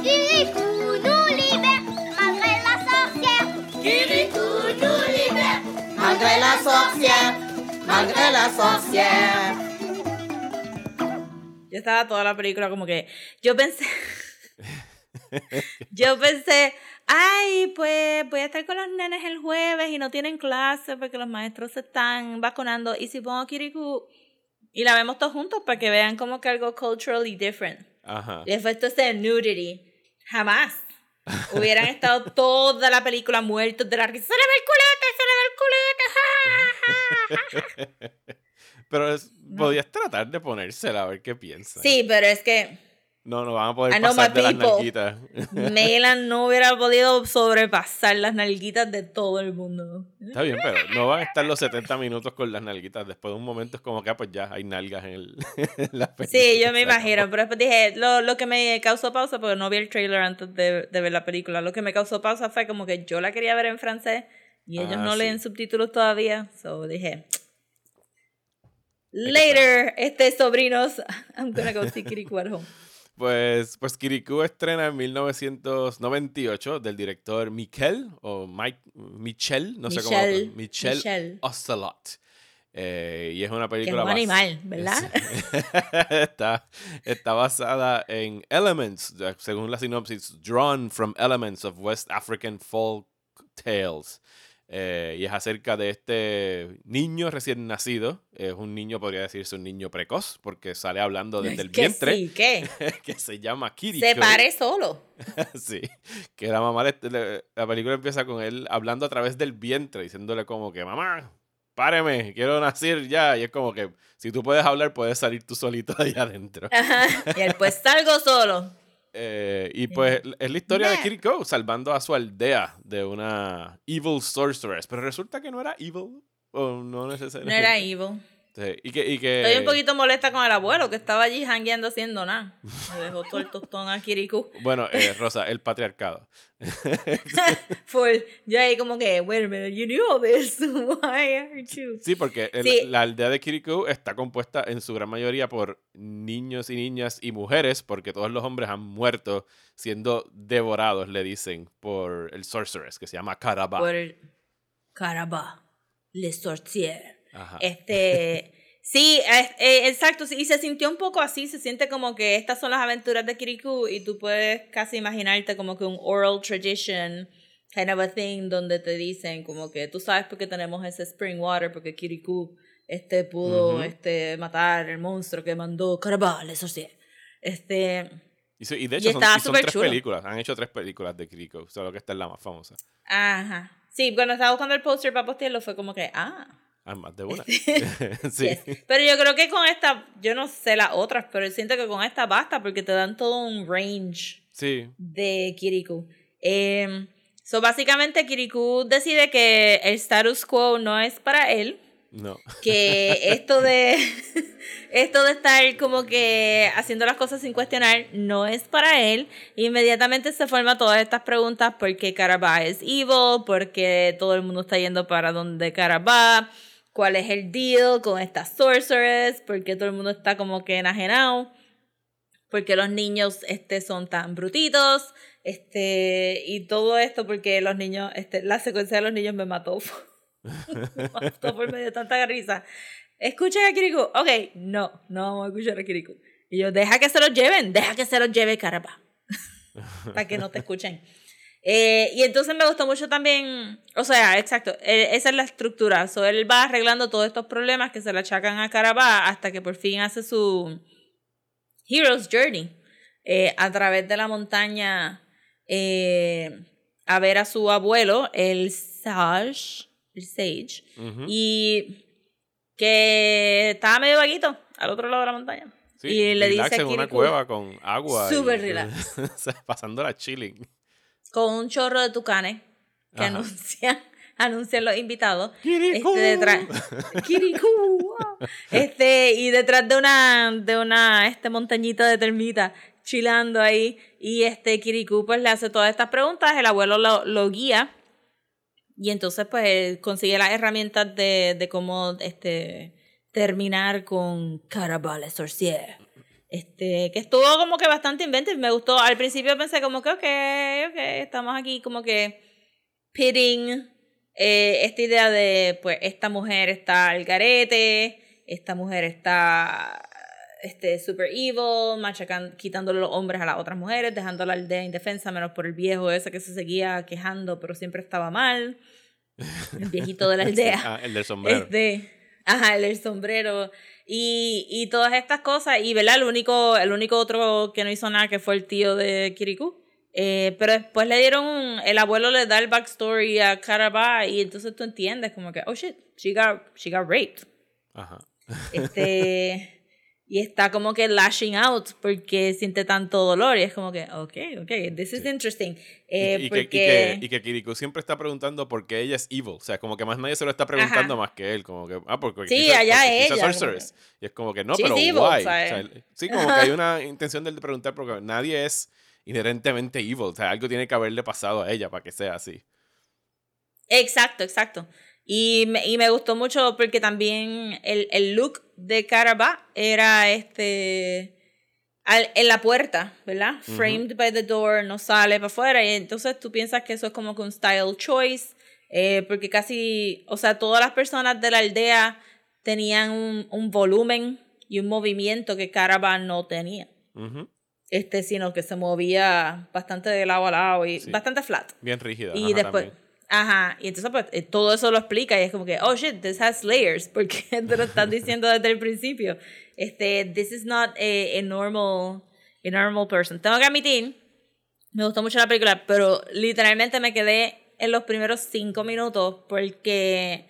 Speaker 3: Kirikou Malgré la sorcière.
Speaker 2: Malgré la sorcière. Yo estaba toda la película como que. Yo pensé. yo pensé. Ay, pues voy a estar con los nenes el jueves y no tienen clase porque los maestros se están vacunando. Y si pongo Kirikou y la vemos todos juntos para que vean como que algo culturally different.
Speaker 1: Ajá.
Speaker 2: Y después esto es de nudity. Jamás. Hubieran estado toda la película muertos de la risa. ¡Se le ve el culete! ¡Se le ve el culete!
Speaker 1: Pero es- podías tratar de ponérsela a ver qué piensan.
Speaker 2: Sí, pero es que
Speaker 1: No, no van a poder pasar de las nalguitas.
Speaker 2: Melan no hubiera podido sobrepasar las nalguitas de todo el mundo.
Speaker 1: Está bien, pero no van a estar los 70 minutos con las nalguitas. Después de un momento es como que, ah, pues ya, hay nalgas en, el, en la película.
Speaker 2: Sí, yo me imagino, pero después dije, lo, lo que me causó pausa, porque no vi el trailer antes de, de ver la película, lo que me causó pausa fue como que yo la quería ver en francés y ellos
Speaker 1: Ah,
Speaker 2: no
Speaker 1: sí.
Speaker 2: leen subtítulos todavía, so dije, later, este sobrinos, I'm gonna go see Kirikou at home.
Speaker 1: Pues, pues Kirikou estrena en 1998 del director Miquel o Mike, Michel, no sé cómo.
Speaker 2: Michel,
Speaker 1: Michel. Ocelot. Eh, y es una
Speaker 2: Que es
Speaker 1: película
Speaker 2: un animal, ¿verdad?
Speaker 1: está, está basada en Elements, según la sinopsis, drawn from elements of West African folk tales. Eh, y es acerca de este niño recién nacido. Es un niño, podría decirse un niño precoz, porque sale hablando desde el
Speaker 2: que
Speaker 1: vientre,
Speaker 2: sí, ¿qué?
Speaker 1: que se llama Kirikou.
Speaker 2: Se pare solo.
Speaker 1: sí, que la mamá, le- le- la película empieza con él hablando a través del vientre, diciéndole como que, mamá, páreme, quiero nacer ya. Y es como que, si tú puedes hablar, puedes salir tú solito ahí adentro.
Speaker 2: Ajá. Y él, pues salgo solo.
Speaker 1: Eh, y pues es la historia de. Kiriko salvando a su aldea de una evil sorceress. Pero resulta que no era evil. O no
Speaker 2: No era evil.
Speaker 1: Sí, Y que, y que,
Speaker 2: Estoy un poquito molesta con el abuelo que estaba allí jangueando haciendo nada. Me dejó todo el tostón a Kirikou.
Speaker 1: Bueno, eh, Rosa, el patriarcado.
Speaker 2: Yo ahí como que, wait a minute, you knew all this. Why aren't you?
Speaker 1: Sí, porque el-
Speaker 2: Sí.
Speaker 1: la aldea de Kirikou está compuesta en su gran mayoría por niños y niñas y mujeres, porque todos los hombres han muerto siendo devorados, le dicen, por el sorceress, que se llama Karaba.
Speaker 2: Por el Caraba, le sorcier.
Speaker 1: Ajá.
Speaker 2: Este. Sí, es- eh, exacto. sí, Y se sintió un poco así. Se siente como que estas son las aventuras de Kirikou y tú puedes casi imaginarte como que un oral tradition kind of a thing donde te dicen como que tú sabes por qué tenemos ese spring water porque Kirikou este pudo
Speaker 1: Ujú.
Speaker 2: este matar el monstruo que mandó Caraba, le sorcier. Este.
Speaker 1: Y, sí, y de
Speaker 2: y
Speaker 1: hecho son,
Speaker 2: estaba
Speaker 1: y son tres
Speaker 2: chulo.
Speaker 1: películas. Han hecho tres películas de Kirikou, solo que esta es la más famosa.
Speaker 2: Ajá. Sí, cuando estaba buscando el poster para postearlo fue como que, ah.
Speaker 1: Ah, más de una. sí.
Speaker 2: yes. Pero yo creo que con esta, yo no sé las otras, pero siento que con esta basta porque te dan todo un range
Speaker 1: Sí.
Speaker 2: de Kirikou. Eh, so, básicamente, Kirikou decide que el status quo no es para él.
Speaker 1: No.
Speaker 2: Que esto de. esto de estar como que haciendo las cosas sin cuestionar no es para él. Inmediatamente se forman todas estas preguntas: ¿por qué Caraba es evil? ¿Por qué todo el mundo está yendo para donde Caraba? ¿Cuál es el deal con estas sorceress? ¿Por qué todo el mundo está como que enajenado? porque los niños este, son tan brutitos, este, y todo esto porque los niños, este, la secuencia de los niños me mató. me mató por medio de tanta risa. Escuchen a Kirikou. Ok, no, no vamos a escuchar a Kirikou. Y yo, deja que se los lleven, deja que se los lleve Carapa. Para que no te escuchen. Eh, y entonces me gustó mucho también, o sea, exacto, eh, esa es la estructura. So, él va arreglando todos estos problemas que se le achacan a Carapa hasta que por fin hace su Hero's Journey eh, a través de la montaña eh, a ver a su abuelo, el Sage, el Sage, y que estaba medio vaguito al otro lado de la montaña.
Speaker 1: Sí,
Speaker 2: y le
Speaker 1: relax
Speaker 2: dice
Speaker 1: en una cueva con agua.
Speaker 2: Súper relax.
Speaker 1: pasándola chilling.
Speaker 2: Con un chorro de tucanes que
Speaker 1: Ajá.
Speaker 2: anuncian, anuncian los invitados. Este, detrás, este, y detrás de una, de una este, montañita de termita, chilando ahí. Y este Kirikou pues le hace todas estas preguntas, el abuelo lo, lo guía. Y entonces pues él consigue las herramientas de, de cómo este, terminar con Carabale Sorcier. Este, que estuvo como que bastante inventive, me gustó. Al principio pensé como que, ok, ok, estamos aquí como que pitting eh, esta idea de, pues, esta mujer está al garete, esta mujer está este, super evil, machacan, quitándole los hombres a las otras mujeres, dejando la aldea indefensa, menos por el viejo ese que se seguía quejando, pero siempre estaba mal. El viejito de la aldea.
Speaker 1: Ah, el del sombrero.
Speaker 2: Este, ajá, el del sombrero. Y, y todas estas cosas. Y, ¿verdad? El único, el único otro que no hizo nada que fue el tío de Kirikou. Eh, pero después le dieron, un- el abuelo le da el backstory a Karaba y entonces tú entiendes como que, oh shit, she got, she got raped.
Speaker 1: Ajá.
Speaker 2: Este, y está como que lashing out porque siente tanto dolor y es como que, ok, ok, this is interesting. Eh,
Speaker 1: y, y que, y,
Speaker 2: porque,
Speaker 1: que, y que Kirikou siempre está preguntando por qué ella es evil. O sea, como que más nadie se lo está preguntando
Speaker 2: Ajá.
Speaker 1: más que él. Como que, ah, porque
Speaker 2: Sí,
Speaker 1: a-
Speaker 2: allá
Speaker 1: porque
Speaker 2: ella, como
Speaker 1: sorceress. Y es como que no,
Speaker 2: She's
Speaker 1: pero
Speaker 2: evil,
Speaker 1: why? O sea, sí, como que hay una intención de preguntar porque nadie es inherentemente evil. O sea, algo tiene que haberle pasado a ella para que sea así.
Speaker 2: Exacto, exacto. Y me, y me gustó mucho porque también el, el look de Caraba era este al- en la puerta, ¿verdad?
Speaker 1: Ujú.
Speaker 2: Framed by the door, no sale para afuera. Y entonces tú piensas que eso es como que un style choice, eh, porque casi, o sea, todas las personas de la aldea tenían un, un volumen y un movimiento que Caraba no tenía.
Speaker 1: Ujú.
Speaker 2: Este, sino que se movía bastante de lado a lado y
Speaker 1: Sí.
Speaker 2: bastante flat.
Speaker 1: Bien rígida.
Speaker 2: Y
Speaker 1: ajá,
Speaker 2: después,
Speaker 1: también.
Speaker 2: Ajá, y entonces pues eh, todo eso lo explica y es como que, oh shit, this has layers, porque te lo están diciendo desde el principio. Este, this is not a, a normal, a normal person. Tengo que admitir, me gustó mucho la película, pero literalmente me quedé en los primeros cinco minutos porque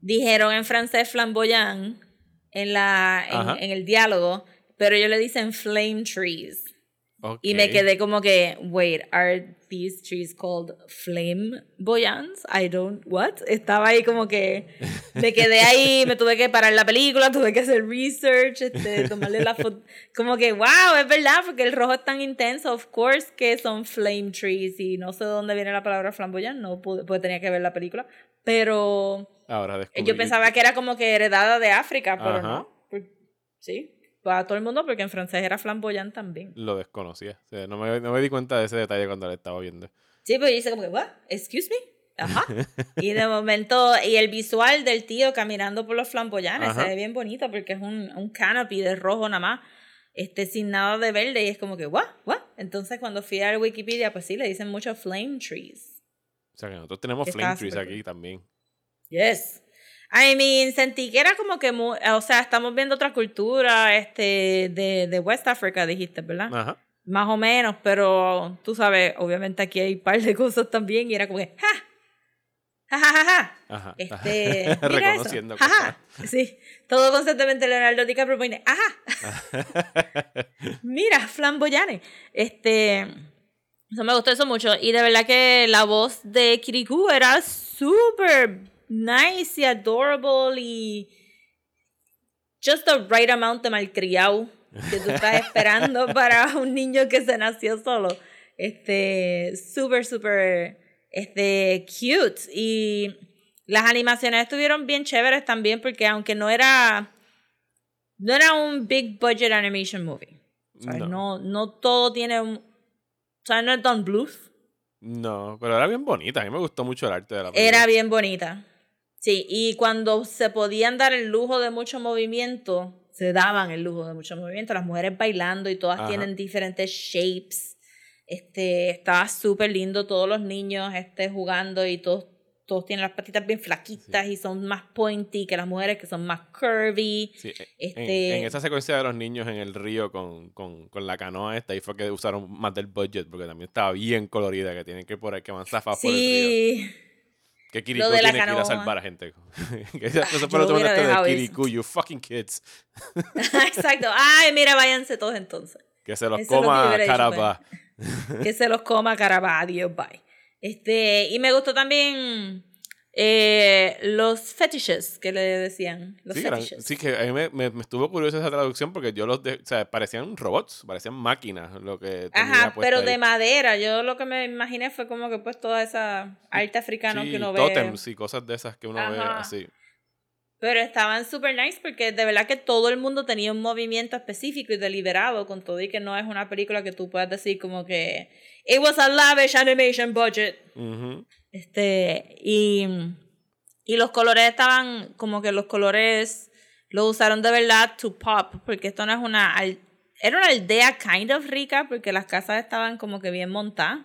Speaker 2: dijeron en francés flamboyant en, la, en, en el diálogo, pero ellos le dicen flame trees. Y me quedé como que, wait, are these trees called flame boyans? I don't, what? Estaba ahí como que, me quedé ahí, me tuve que parar la película, tuve que hacer research, este, tomarle la foto, como que, wow, es verdad, porque el rojo es tan intenso, of course que son flame trees, y no sé de dónde viene la palabra flamboyant, no pude, pues tenía que ver la película, pero
Speaker 1: Ahora
Speaker 2: yo pensaba que era como que heredada de África, pero
Speaker 1: Ajá.
Speaker 2: no, sí, para todo el mundo, porque en francés era flamboyant también.
Speaker 1: Lo desconocía. O sea, no, me, no me di cuenta de ese detalle cuando lo estaba viendo.
Speaker 2: Sí, pero yo hice como que, ¿what? ¿Excuse me? Ajá. y de momento, y el visual del tío caminando por los flamboyanes
Speaker 1: Ajá.
Speaker 2: se ve bien bonito porque es un, un canopy de rojo nada más, este, sin nada de verde, y es como que, ¿what? ¿what? Entonces, cuando fui a Wikipedia, pues sí, le dicen mucho flame trees.
Speaker 1: O sea, que nosotros tenemos
Speaker 2: Que
Speaker 1: flame trees aquí
Speaker 2: cool.
Speaker 1: también.
Speaker 2: Yes. I mean, sentí que era como que, o sea, estamos viendo otra cultura, este, de, de West Africa, dijiste, ¿verdad?
Speaker 1: Ajá.
Speaker 2: Más o menos, pero tú sabes, obviamente aquí hay un par de cosas también y era como que, ¡ja! Ja, ja, ja, ja.
Speaker 1: Ajá.
Speaker 2: Este, mira
Speaker 1: Reconociendo
Speaker 2: eso. Ajá. Sí, todo constantemente Leonardo DiCaprio pone, ajá. Mira, flamboyane. Este, eso me gustó eso mucho. Y de verdad que la voz de Kirikou era súper nice y adorable y just the right amount de malcriado que tú estás esperando para un niño que se nació solo. Este, súper, súper, este, cute. Y las animaciones estuvieron bien chéveres también porque aunque no era, no era un big budget animation movie.
Speaker 1: No.
Speaker 2: no, todo tiene un, o sea, no es Don Bluth.
Speaker 1: No, pero era bien bonita. A mí me gustó mucho el arte de la película.
Speaker 2: Era bien bonita. Sí, y cuando se podían dar el lujo de mucho movimiento, se daban el lujo de mucho movimiento. Las mujeres bailando y todas
Speaker 1: Ajá.
Speaker 2: tienen diferentes shapes. Este, estaba súper lindo, todos los niños este, jugando y todos, todos tienen las patitas bien flaquitas y son más pointy que las mujeres que son más curvy.
Speaker 1: Sí, en-
Speaker 2: Este-
Speaker 1: en, esa secuencia de los niños en el río con, con, con la canoa esta, ahí fue que usaron más del budget, porque también estaba bien colorida, que tienen que por ahí, que van zafas por el río. Que Kirikou tiene que ir a salvar a gente. eso fue lo que de. Kirikou, you fucking kids.
Speaker 2: exacto. Ay, mira, váyanse todos entonces.
Speaker 1: Que se los
Speaker 2: Eso lo
Speaker 1: coma
Speaker 2: hubiera hecho,
Speaker 1: Carapa.
Speaker 2: que se los coma Caravaggio, bye. Este, y me gustó también eh, los fetishes que le decían. Los
Speaker 1: Sí, eran-
Speaker 2: fetishes.
Speaker 1: sí, que a mí me, me, me estuvo curiosa esa traducción porque yo los, de- o sea, parecían robots, parecían máquinas lo que
Speaker 2: Ajá, pero
Speaker 1: ahí.
Speaker 2: de madera. Yo lo que me imaginé fue como que pues toda esa arte africano
Speaker 1: Sí,
Speaker 2: que uno ve.
Speaker 1: tótems y cosas de esas que uno ve
Speaker 2: Ajá.
Speaker 1: así.
Speaker 2: Pero estaban super nice porque de verdad que todo el mundo tenía un movimiento específico y deliberado con todo y que no es una película que tú puedas decir como que it was a lavish animation budget.
Speaker 1: Ujú.
Speaker 2: Este, y, y los colores estaban como que los colores lo usaron de verdad to pop, porque esto no es una, era una aldea kind of rica, porque las casas estaban como que bien montadas.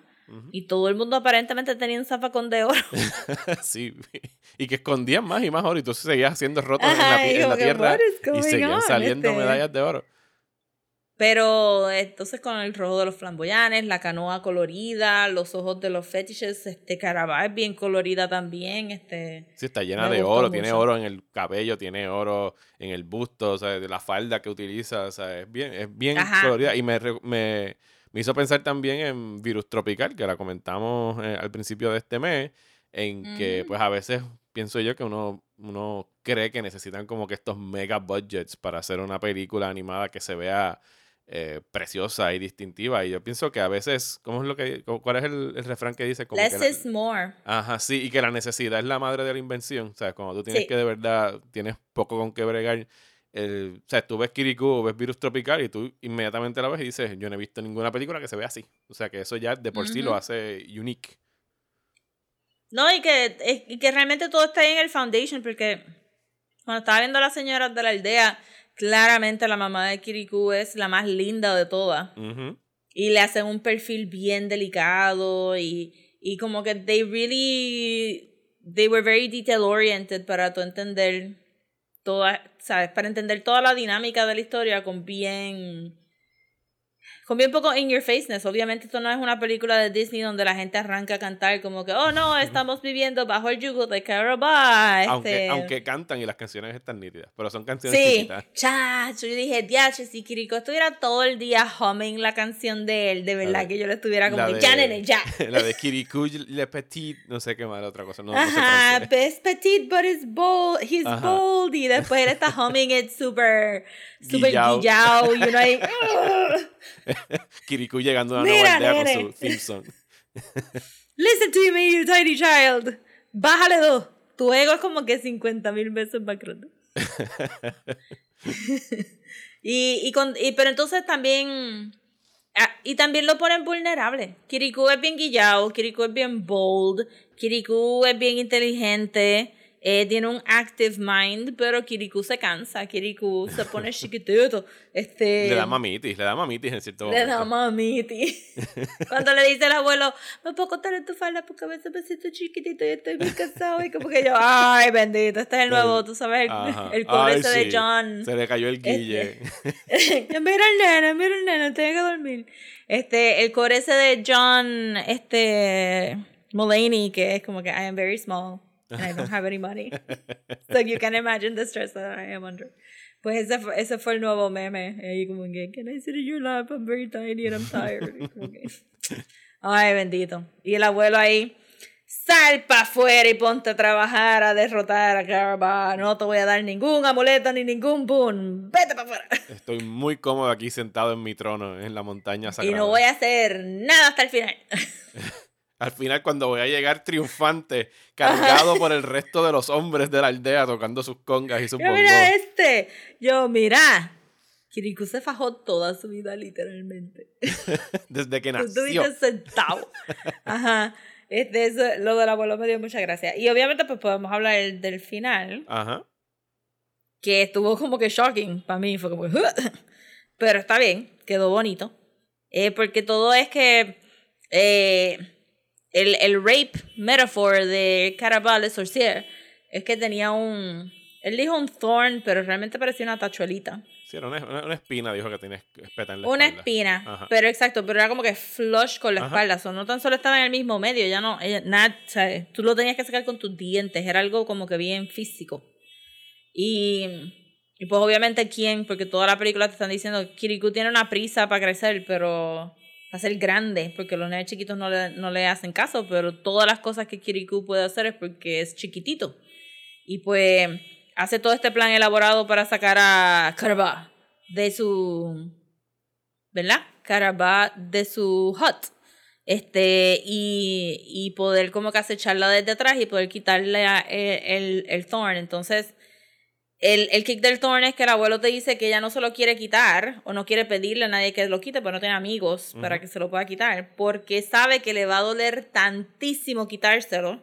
Speaker 2: Y todo el mundo aparentemente tenía un zafacón de oro.
Speaker 1: sí, y que escondían más y más oro y tú seguías haciendo rotos en la,
Speaker 2: Ajá,
Speaker 1: en la tierra
Speaker 2: "What is
Speaker 1: y seguían
Speaker 2: on?",
Speaker 1: saliendo
Speaker 2: este.
Speaker 1: medallas de oro.
Speaker 2: Pero entonces con el rojo de los flamboyanes, la canoa colorida, los ojos de los fetishes, este Carabao es bien colorida también, este
Speaker 1: Sí, está llena de oro, tiene oro en el cabello, tiene oro en el busto, o sea, de la falda que utiliza, o sea, es bien, es bien
Speaker 2: Ajá.
Speaker 1: colorida. Y me, me, me hizo pensar también en Virus Tropical, que la comentamos eh, al principio de este mes, en que
Speaker 2: Ujú.
Speaker 1: pues a veces pienso yo que uno, uno cree que necesitan como que estos mega budgets para hacer una película animada que se vea eh, preciosa y distintiva. Y yo pienso que a veces, ¿cómo es lo que, cuál es el, el refrán que dice? Como
Speaker 2: less
Speaker 1: que la-
Speaker 2: is more.
Speaker 1: Ajá, sí, y que la necesidad es la madre de la invención. O sea, cuando tú tienes
Speaker 2: Sí.
Speaker 1: que de verdad, tienes poco con qué bregar. El, o sea, tú ves Kirikou o ves Virus Tropical y tú inmediatamente la ves y dices, yo no he visto ninguna película que se vea así. O sea, que eso ya de por sí lo hace unique.
Speaker 2: No, y que, y que realmente todo está ahí en el foundation, porque cuando estaba viendo a las señoras de la aldea, claramente la mamá de Kirikou es la más linda de todas. Y le hacen un perfil bien delicado y, y como que they really, they were very detail oriented para tú entender toda, ¿sabes? Para entender toda la dinámica de la historia con bien, con bien poco in your faceness. Obviamente esto no es una película de Disney donde la gente arranca a cantar como que, oh no, estamos viviendo bajo el yugo de Caraba.
Speaker 1: Aunque,
Speaker 2: este".
Speaker 1: aunque cantan y las canciones están nítidas, pero son canciones
Speaker 2: Sí,
Speaker 1: chiquitas.
Speaker 2: chacho, yo dije, diache, si Kiriko estuviera todo el día humming la canción de él, de verdad
Speaker 1: de-
Speaker 2: que yo le estuviera como
Speaker 1: de-
Speaker 2: ya, nene, ya.
Speaker 1: la de Kirikou Le Petit, no sé qué más, otra cosa. No, no sé
Speaker 2: Ajá, es petit, but it's bold, he's
Speaker 1: Ajá.
Speaker 2: bold, y después él está humming it super, super
Speaker 1: Guillao.
Speaker 2: guillao, y uno ahí, "Ugh,
Speaker 1: Kirikou llegando a una
Speaker 2: Mira,
Speaker 1: nueva aldea con su theme song.
Speaker 2: listen to me, you tiny child, bájale dos, tu ego es como que 50 mil veces más grande. y, y, con, y pero entonces también ah, y también lo ponen vulnerable. Kirikou es bien guillao, Kirikou es bien bold, Kirikou es bien inteligente, eh, tiene un active mind, pero Kirikou se cansa, Kirikou se pone chiquitito. Este,
Speaker 1: Le da mamitis, le da mamitis en cierto
Speaker 2: le
Speaker 1: momento.
Speaker 2: da mamiti. Cuando le dice el abuelo, me puedo contar en tu falda porque a veces me siento chiquitito y estoy muy cansado. Y como que yo, ay, bendito, este es el nuevo, tú sabes, el,
Speaker 1: Ajá.
Speaker 2: el ese de
Speaker 1: sí.
Speaker 2: John.
Speaker 1: Se le cayó el guille.
Speaker 2: Ya, mira el nene, mira el nene, tiene que dormir. Este, el core ese de John, este, Mulaney, que es como que I am very small. And I don't have any money. so you can imagine the stress that I am under. Pues ese fue, ese fue el nuevo meme. Ahí como que, can I sit in your lap? I'm very tiny and I'm tired. Y que- Ay, bendito. Y el abuelo ahí, sal para afuera y ponte a trabajar a derrotar a Caraba. No te voy a dar ningún amuleto ni ningún boon. Vete para afuera.
Speaker 1: Estoy muy cómodo aquí sentado en mi trono en la montaña
Speaker 2: Y
Speaker 1: sagrada.
Speaker 2: no voy a hacer nada hasta el final.
Speaker 1: Al final, cuando voy a llegar triunfante, cargado por el resto de los hombres de la aldea tocando sus congas y sus
Speaker 2: Yo,
Speaker 1: bongos.
Speaker 2: mira este. Yo, mira. Kirikou se fajó toda su vida, literalmente.
Speaker 1: Desde que nació.
Speaker 2: estuviste sentado. Ajá. Este, eso, lo del abuelo me dio mucha gracia. Y obviamente, pues podemos hablar del, del final,
Speaker 1: Ajá.
Speaker 2: que estuvo como que shocking para mí. Fue como que. Pero está bien, quedó bonito. Eh, porque todo es que. eh, el, el rape metaphor de Carabal de Sorcier es que tenía un. Él dijo un thorn, pero realmente parecía una tachuelita.
Speaker 1: Sí, era una, una- una espina, dijo que tenía espeta en la
Speaker 2: Una
Speaker 1: espalda.
Speaker 2: espina,
Speaker 1: Ajá.
Speaker 2: pero exacto, pero era como que flush con la
Speaker 1: Ajá.
Speaker 2: espalda. O sea, no tan solo estaba en el mismo medio, ya no, ella, nada, sea, tú lo tenías que sacar con tus dientes, era algo como que bien físico. Y, y pues obviamente quién, porque toda la película te están diciendo, Kirikou tiene una prisa para crecer, pero para ser grande, porque los nenes chiquitos no le, no le hacen caso, pero todas las cosas que Kirikou puede hacer es porque es chiquitito. Y pues hace todo este plan elaborado para sacar a Karaba de su ¿verdad? Caraba de su hut. Este, y, y poder como que acecharla desde atrás y poder quitarle a- el, el, el thorn. Entonces, el, el kick del thorn es que el abuelo te dice que ella no se lo quiere quitar o no quiere pedirle a nadie que lo quite, pero no tiene amigos para
Speaker 1: Ujú.
Speaker 2: que se lo pueda quitar, porque sabe que le va a doler tantísimo quitárselo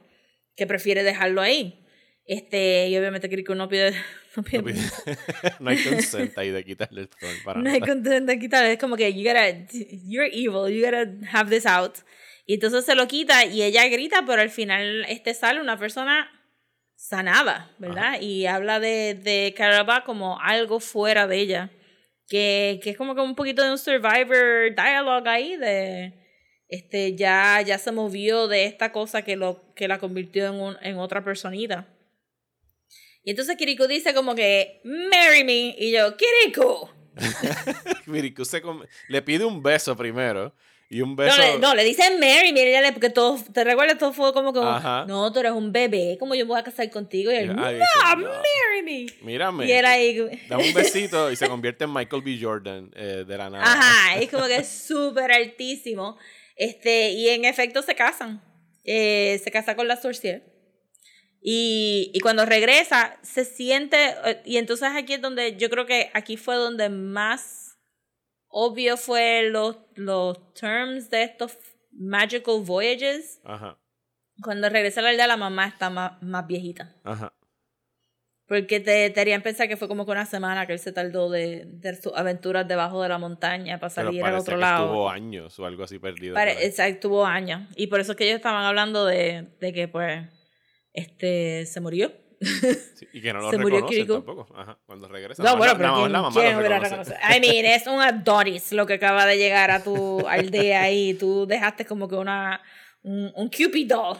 Speaker 2: que prefiere dejarlo ahí. Este, y obviamente Kiriko no pide, no pide
Speaker 1: No, pide- no hay consent ahí de quitarle el thorn para
Speaker 2: no hay
Speaker 1: nada.
Speaker 2: contento de quitarlo. Es como que, you gotta, you're evil, you gotta have this out. Y entonces se lo quita y ella grita, pero al final este sale una persona sanada, ¿verdad? Y habla de, de Caraba como algo fuera de ella. Que, que es como que un poquito de un survivor dialogue ahí de este ya ya se movió de esta cosa que lo que la convirtió en un, en otra personita. Y entonces Kiriko dice como que marry me y yo Kiriko
Speaker 1: Miriku se le pide un beso primero. Y un
Speaker 2: No
Speaker 1: beso.
Speaker 2: le, no, le dicen Mary, mira, porque todo, te recuerdas, todo fue como que,
Speaker 1: Ajá.
Speaker 2: no, tú eres un bebé, como yo me voy a casar contigo? Y él,
Speaker 1: Ah,
Speaker 2: no,
Speaker 1: dice, no.
Speaker 2: marry me.
Speaker 1: Mírame.
Speaker 2: Y él ahí,
Speaker 1: Dame un besito y se convierte en Michael B. Jordan eh, de la nada.
Speaker 2: ajá, es como que es súper altísimo. Este, y en efecto se casan. Eh, se casa con la sorcier. Y, y cuando regresa, se siente, eh, y entonces aquí es donde, yo creo que aquí fue donde más obvio fue los, los terms de estos magical voyages.
Speaker 1: Ajá.
Speaker 2: Cuando regresa a la aldea, la mamá está más, más viejita.
Speaker 1: Ajá.
Speaker 2: Porque te, te harían pensar que fue como que una semana que él se tardó de, de sus aventuras debajo de la montaña para salir al otro
Speaker 1: que
Speaker 2: lado.
Speaker 1: estuvo años o algo así perdido.
Speaker 2: Pare- exacto, tuvo años. Y por eso es que ellos estaban hablando de, de que, pues, este, se murió.
Speaker 1: Sí, y que no lo
Speaker 2: se
Speaker 1: reconocen tampoco. Ajá. Cuando regresa.
Speaker 2: No, bueno, pero ¿quién,
Speaker 1: la mamá
Speaker 2: quién hubiera
Speaker 1: reconoce.
Speaker 2: reconocido? I mean, es un Adonis lo que acaba de llegar a tu aldea y tú dejaste como que una, un, un Cupid doll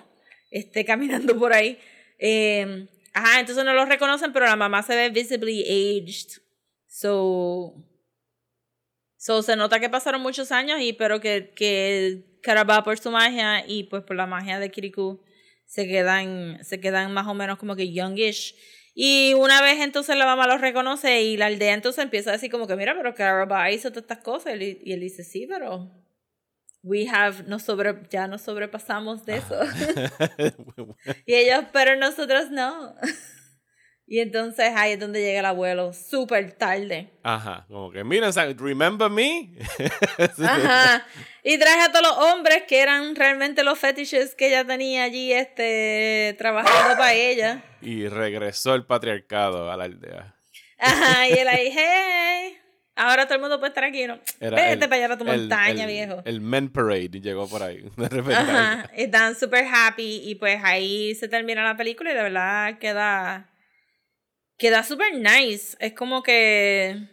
Speaker 2: este, caminando por ahí. Eh, ajá, entonces no lo reconocen, pero la mamá se ve visibly aged. So, so se nota que pasaron muchos años, y pero que, que Carabá por su magia y pues por la magia de Kirikou se quedan, se quedan más o menos como que youngish. Y una vez entonces la mamá los reconoce y la aldea entonces empieza a decir como que mira, pero Carabá hizo todas estas cosas. Y él, y él dice, sí, pero we have, nos sobre, ya nos sobrepasamos de eso. y ellos, pero nosotros no. y entonces ahí es donde llega el abuelo, súper tarde.
Speaker 1: Ajá. Como que, miren, ¿sabe? ¿remember me?
Speaker 2: Ajá. Y traje a todos los hombres que eran realmente los fetishes que ella tenía allí este, trabajando para ella.
Speaker 1: y regresó el patriarcado a la aldea.
Speaker 2: Ajá, y él ahí, hey, ahora todo el mundo puede estar aquí, ¿no?
Speaker 1: Era
Speaker 2: Vete
Speaker 1: el-
Speaker 2: para allá a tu
Speaker 1: el-
Speaker 2: montaña,
Speaker 1: el-
Speaker 2: viejo.
Speaker 1: El Men Parade llegó por ahí. De repente.
Speaker 2: Ajá, están súper happy y pues ahí se termina la película y de verdad queda, queda súper nice. Es como que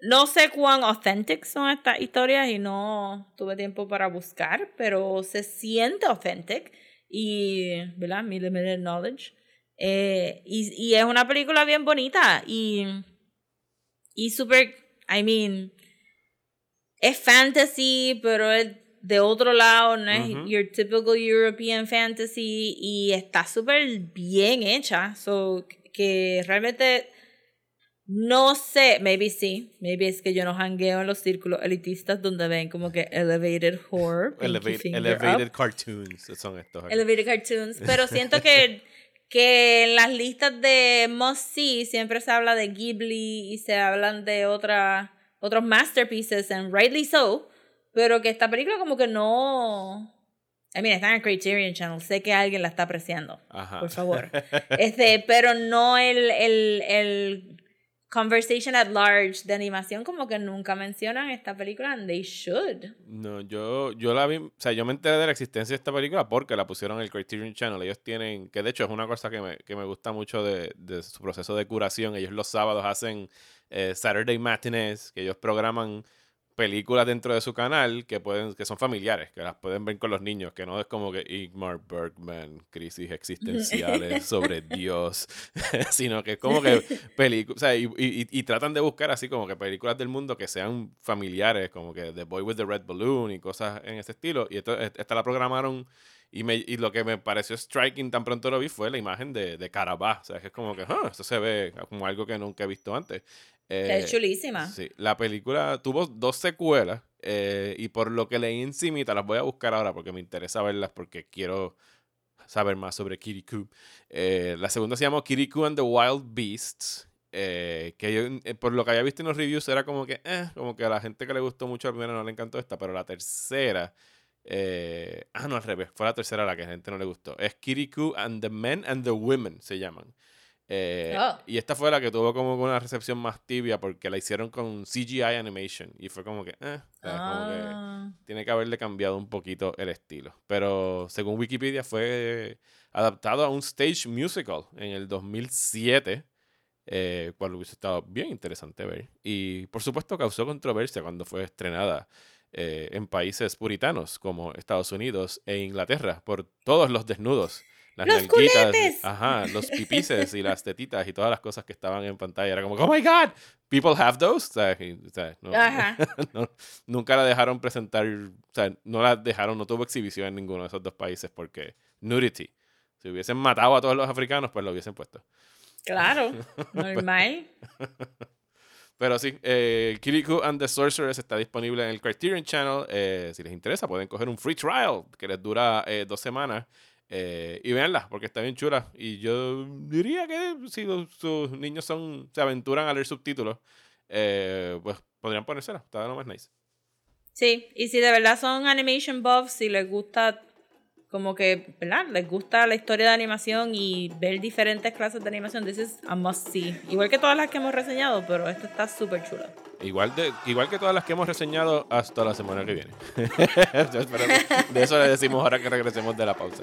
Speaker 2: no sé cuán authentic son estas historias y no tuve tiempo para buscar, pero se siente authentic y, ¿verdad? Mi limited knowledge. Eh, y, y es una película bien bonita y, y súper, I mean, es fantasy, pero es de otro lado, no es
Speaker 1: Ujú.
Speaker 2: your typical European fantasy y está súper bien hecha. So, que realmente no sé, maybe sí, maybe es que yo no jangueo en los círculos elitistas donde ven como que elevated horror,
Speaker 1: Elevate- elevated
Speaker 2: up,
Speaker 1: cartoons son estos.
Speaker 2: elevated cartoons, pero siento que que en las listas de must see siempre se habla de Ghibli y se hablan de otra, otros masterpieces, and rightly so, pero que esta película como que no... I mean, está en el Criterion Channel, sé que alguien la está apreciando,
Speaker 1: Ajá.
Speaker 2: por favor. Este, pero no el, el, el conversation at large de animación como que nunca mencionan esta película and they should.
Speaker 1: No, yo, yo la vi, o sea, yo me enteré de la existencia de esta película porque la pusieron en el Criterion Channel. Ellos tienen, que de hecho es una cosa que me, que me gusta mucho de, de su proceso de curación. Ellos los sábados hacen eh, Saturday Matinees, que ellos programan películas dentro de su canal que pueden que son familiares, que las pueden ver con los niños, que no es como que Igmar Bergman, crisis existenciales sobre Dios, sino que es como que películas, o sea, y, y- y tratan de buscar así como que películas del mundo que sean familiares, como que The Boy with the Red Balloon y cosas en ese estilo, y esto, esta la programaron y, me, y lo que me pareció striking tan pronto lo vi fue la imagen de, de Carabá, o sea, que es como que, ah, esto se ve como algo que nunca he visto antes.
Speaker 2: Que
Speaker 1: Eh,
Speaker 2: es chulísima.
Speaker 1: Sí, la película tuvo dos secuelas eh, y por lo que leí encimita, las voy a buscar ahora porque me interesa verlas porque quiero saber más sobre Kirikou. Eh, la segunda se llamó Kirikou and the Wild Beasts. eh, que yo, eh, por lo que había visto en los reviews era como que, eh, como que a la gente que le gustó mucho la primera no le encantó esta, pero la tercera, ah, no, al revés, fue la tercera la que a la gente no le gustó. Es Kirikou and the Men and the Women se llaman. Eh,
Speaker 2: Oh.
Speaker 1: Y esta fue la que tuvo como una recepción más tibia porque la hicieron con CGI animation y fue como que, eh, o sea, como que
Speaker 2: Ah.
Speaker 1: tiene que haberle cambiado un poquito el estilo. Pero según Wikipedia fue adaptado a un stage musical en el 2007, eh, cual hubiese estado bien interesante ver. Y por supuesto causó controversia cuando fue estrenada eh, en países puritanos como Estados Unidos e Inglaterra por todos los desnudos. Las
Speaker 2: ¡Los culetes!
Speaker 1: ajá, los pipices y las tetitas y todas las cosas que estaban en pantalla. Era como, oh my god, people have those. O sea, y- o sea, no-
Speaker 2: Ajá.
Speaker 1: no- nunca la dejaron presentar, o sea, no la dejaron, no tuvo exhibición en ninguno de esos dos países porque nudity. Si hubiesen matado a todos los africanos, pues lo hubiesen puesto.
Speaker 2: Claro, normal.
Speaker 1: Pero sí, eh, Kirikou and the Sorceress está disponible en el Criterion Channel. Eh, si les interesa, pueden coger un free trial que les dura eh, dos semanas. Eh, y véanla, porque está bien chula. Y yo diría que si los- sus niños son se aventuran a leer subtítulos, eh, pues podrían ponérsela. Está lo más nice.
Speaker 2: Sí, y si de verdad son animation buffs, si les gusta como que, ¿verdad? Les gusta la historia de animación y ver diferentes clases de animación, this is a must see. Igual que todas las que hemos reseñado, pero esta está súper chula.
Speaker 1: Igual, de, igual que todas las que hemos reseñado hasta la semana que viene. De eso le decimos ahora que regresemos de la pausa.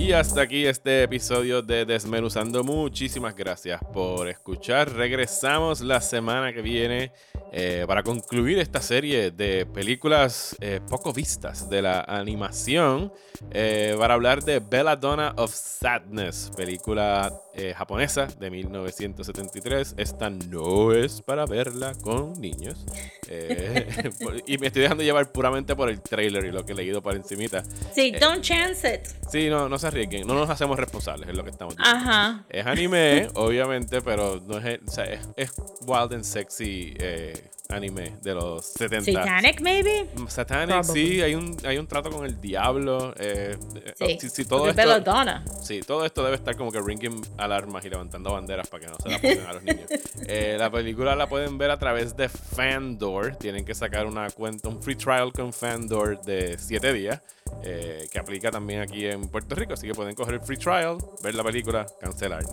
Speaker 1: Y hasta aquí este episodio de Desmenuzando. Muchísimas gracias por escuchar. Regresamos la semana que viene eh, para concluir esta serie de películas eh, poco vistas de la animación eh, para hablar de Belladonna of Sadness, película eh, japonesa de 1973. Esta no es para verla con niños. Eh, y me estoy dejando llevar puramente por el trailer y lo que he leído por encimita.
Speaker 2: Sí, don't chance it.
Speaker 1: Sí, no, no se arriesguen, no nos hacemos responsables, es lo que estamos diciendo.
Speaker 2: Ajá.
Speaker 1: Es anime, obviamente, pero no es, o sea, es, es wild and sexy eh, anime de los 70.
Speaker 2: Satanic, maybe?
Speaker 1: Satanic,
Speaker 2: Probably.
Speaker 1: sí, hay un, hay un trato con el diablo. eh,
Speaker 2: Sí.
Speaker 1: si- si todo
Speaker 2: Porque
Speaker 1: esto,
Speaker 2: Belladonna.
Speaker 1: Sí, todo esto debe estar como que ringing alarmas y levantando banderas para que no se la pongan a los niños. Eh, la película la pueden ver a través de Fandor. Tienen que sacar una cuenta, un free trial con Fandor de 7 días, eh, que aplica también aquí en Puerto Rico. Así que pueden coger el free trial, ver la película, cancelar.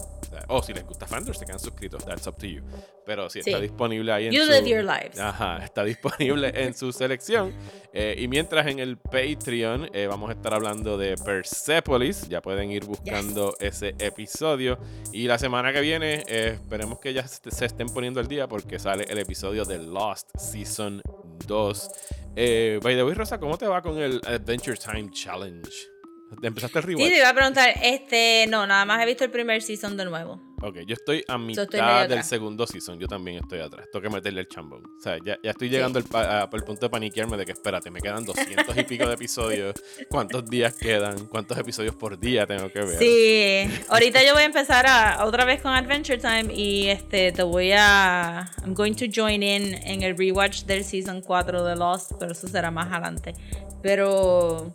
Speaker 1: O, sea, si les gusta Fandor, se quedan suscritos. That's up to you. Pero si está
Speaker 2: Sí.
Speaker 1: disponible ahí en
Speaker 2: You
Speaker 1: su-
Speaker 2: live your
Speaker 1: Ajá, está disponible en su selección. Eh, y mientras en el Patreon eh, vamos a estar hablando de Persepolis, ya pueden ir buscando ese episodio. Y la semana que viene eh, esperemos que ya se estén poniendo el día porque sale el episodio de Lost Season 2. Eh, by the way, Rosa, ¿cómo te va con el Adventure Time Challenge? ¿Empezaste el
Speaker 2: Sí,
Speaker 1: rewatch?
Speaker 2: te iba a preguntar, este, no, nada más he visto el primer season de nuevo.
Speaker 1: Ok, yo estoy a mitad del
Speaker 2: atrás.
Speaker 1: segundo season. Yo también estoy atrás. Tengo que meterle el chambón. O sea, ya, ya estoy llegando al, al punto de paniquearme de que espérate, me quedan 200 y pico de episodios. ¿Cuántos días quedan? ¿Cuántos episodios por día tengo que ver?
Speaker 2: Sí, ahorita yo voy a empezar a, otra vez con Adventure Time y este te voy a I'm going to join in en el rewatch del season 4 de Lost, pero eso será más adelante. Pero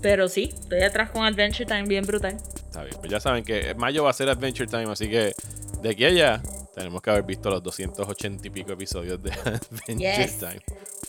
Speaker 2: pero sí, estoy atrás con Adventure Time bien brutal.
Speaker 1: Está bien. Pues ya saben que mayo va a ser Adventure Time, así que de aquí a allá tenemos que haber visto los 280 y pico episodios de Adventure
Speaker 2: Yes.
Speaker 1: Time.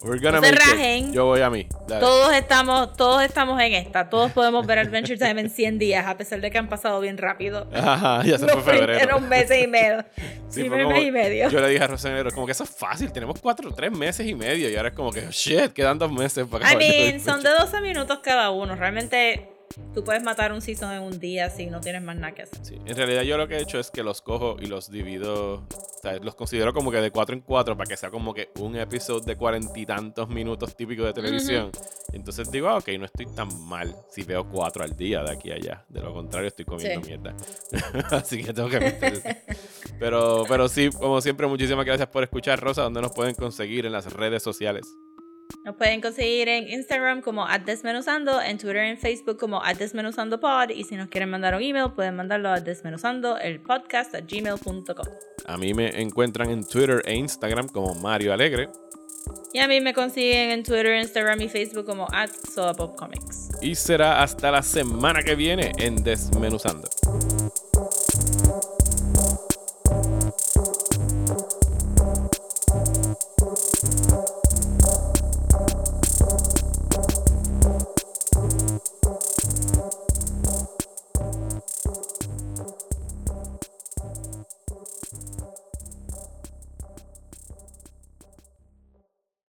Speaker 1: We're gonna
Speaker 2: No se
Speaker 1: make it.
Speaker 2: rajen.
Speaker 1: Yo voy a mí. Dale.
Speaker 2: Todos estamos todos estamos en esta, todos podemos ver Adventure Time en 100 días a pesar de que han pasado bien rápido.
Speaker 1: Ajá, ya se fue febrero.
Speaker 2: meses y medio.
Speaker 1: Sí,
Speaker 2: Sí,
Speaker 1: fue como-
Speaker 2: mes y medio.
Speaker 1: Yo le dije a Rosanero, como que eso es fácil, tenemos cuatro, tres meses y medio y ahora es como que, shit, quedan dos meses para
Speaker 2: I mean, son de
Speaker 1: Adventure
Speaker 2: 12 minutos cada uno. Realmente tú puedes matar un season en un día si no tienes más nada que hacer.
Speaker 1: Sí, en realidad yo lo que he hecho es que los cojo y los divido, o sea, los considero como que de cuatro en cuatro para que sea como que un episodio de cuarenta y tantos minutos típico de televisión. Entonces digo, ah, ok, no estoy tan mal si veo cuatro al día de aquí a allá. De lo contrario, estoy comiendo
Speaker 2: Sí.
Speaker 1: mierda. Así que tengo que meter. pero, pero sí, como siempre, muchísimas gracias por escuchar, Rosa. ¿Dónde nos pueden conseguir en las redes sociales?
Speaker 2: Nos pueden conseguir en Instagram como @desmenuzando, en Twitter y en Facebook como @desmenuzandopod y si nos quieren mandar un email pueden mandarlo a desmenuzando el podcast a gmail.com.
Speaker 1: A mí me encuentran en Twitter e Instagram como Mario Alegre.
Speaker 2: Y a mí me consiguen en Twitter, Instagram y Facebook como at Comics.
Speaker 1: Y será hasta la semana que viene en Desmenuzando.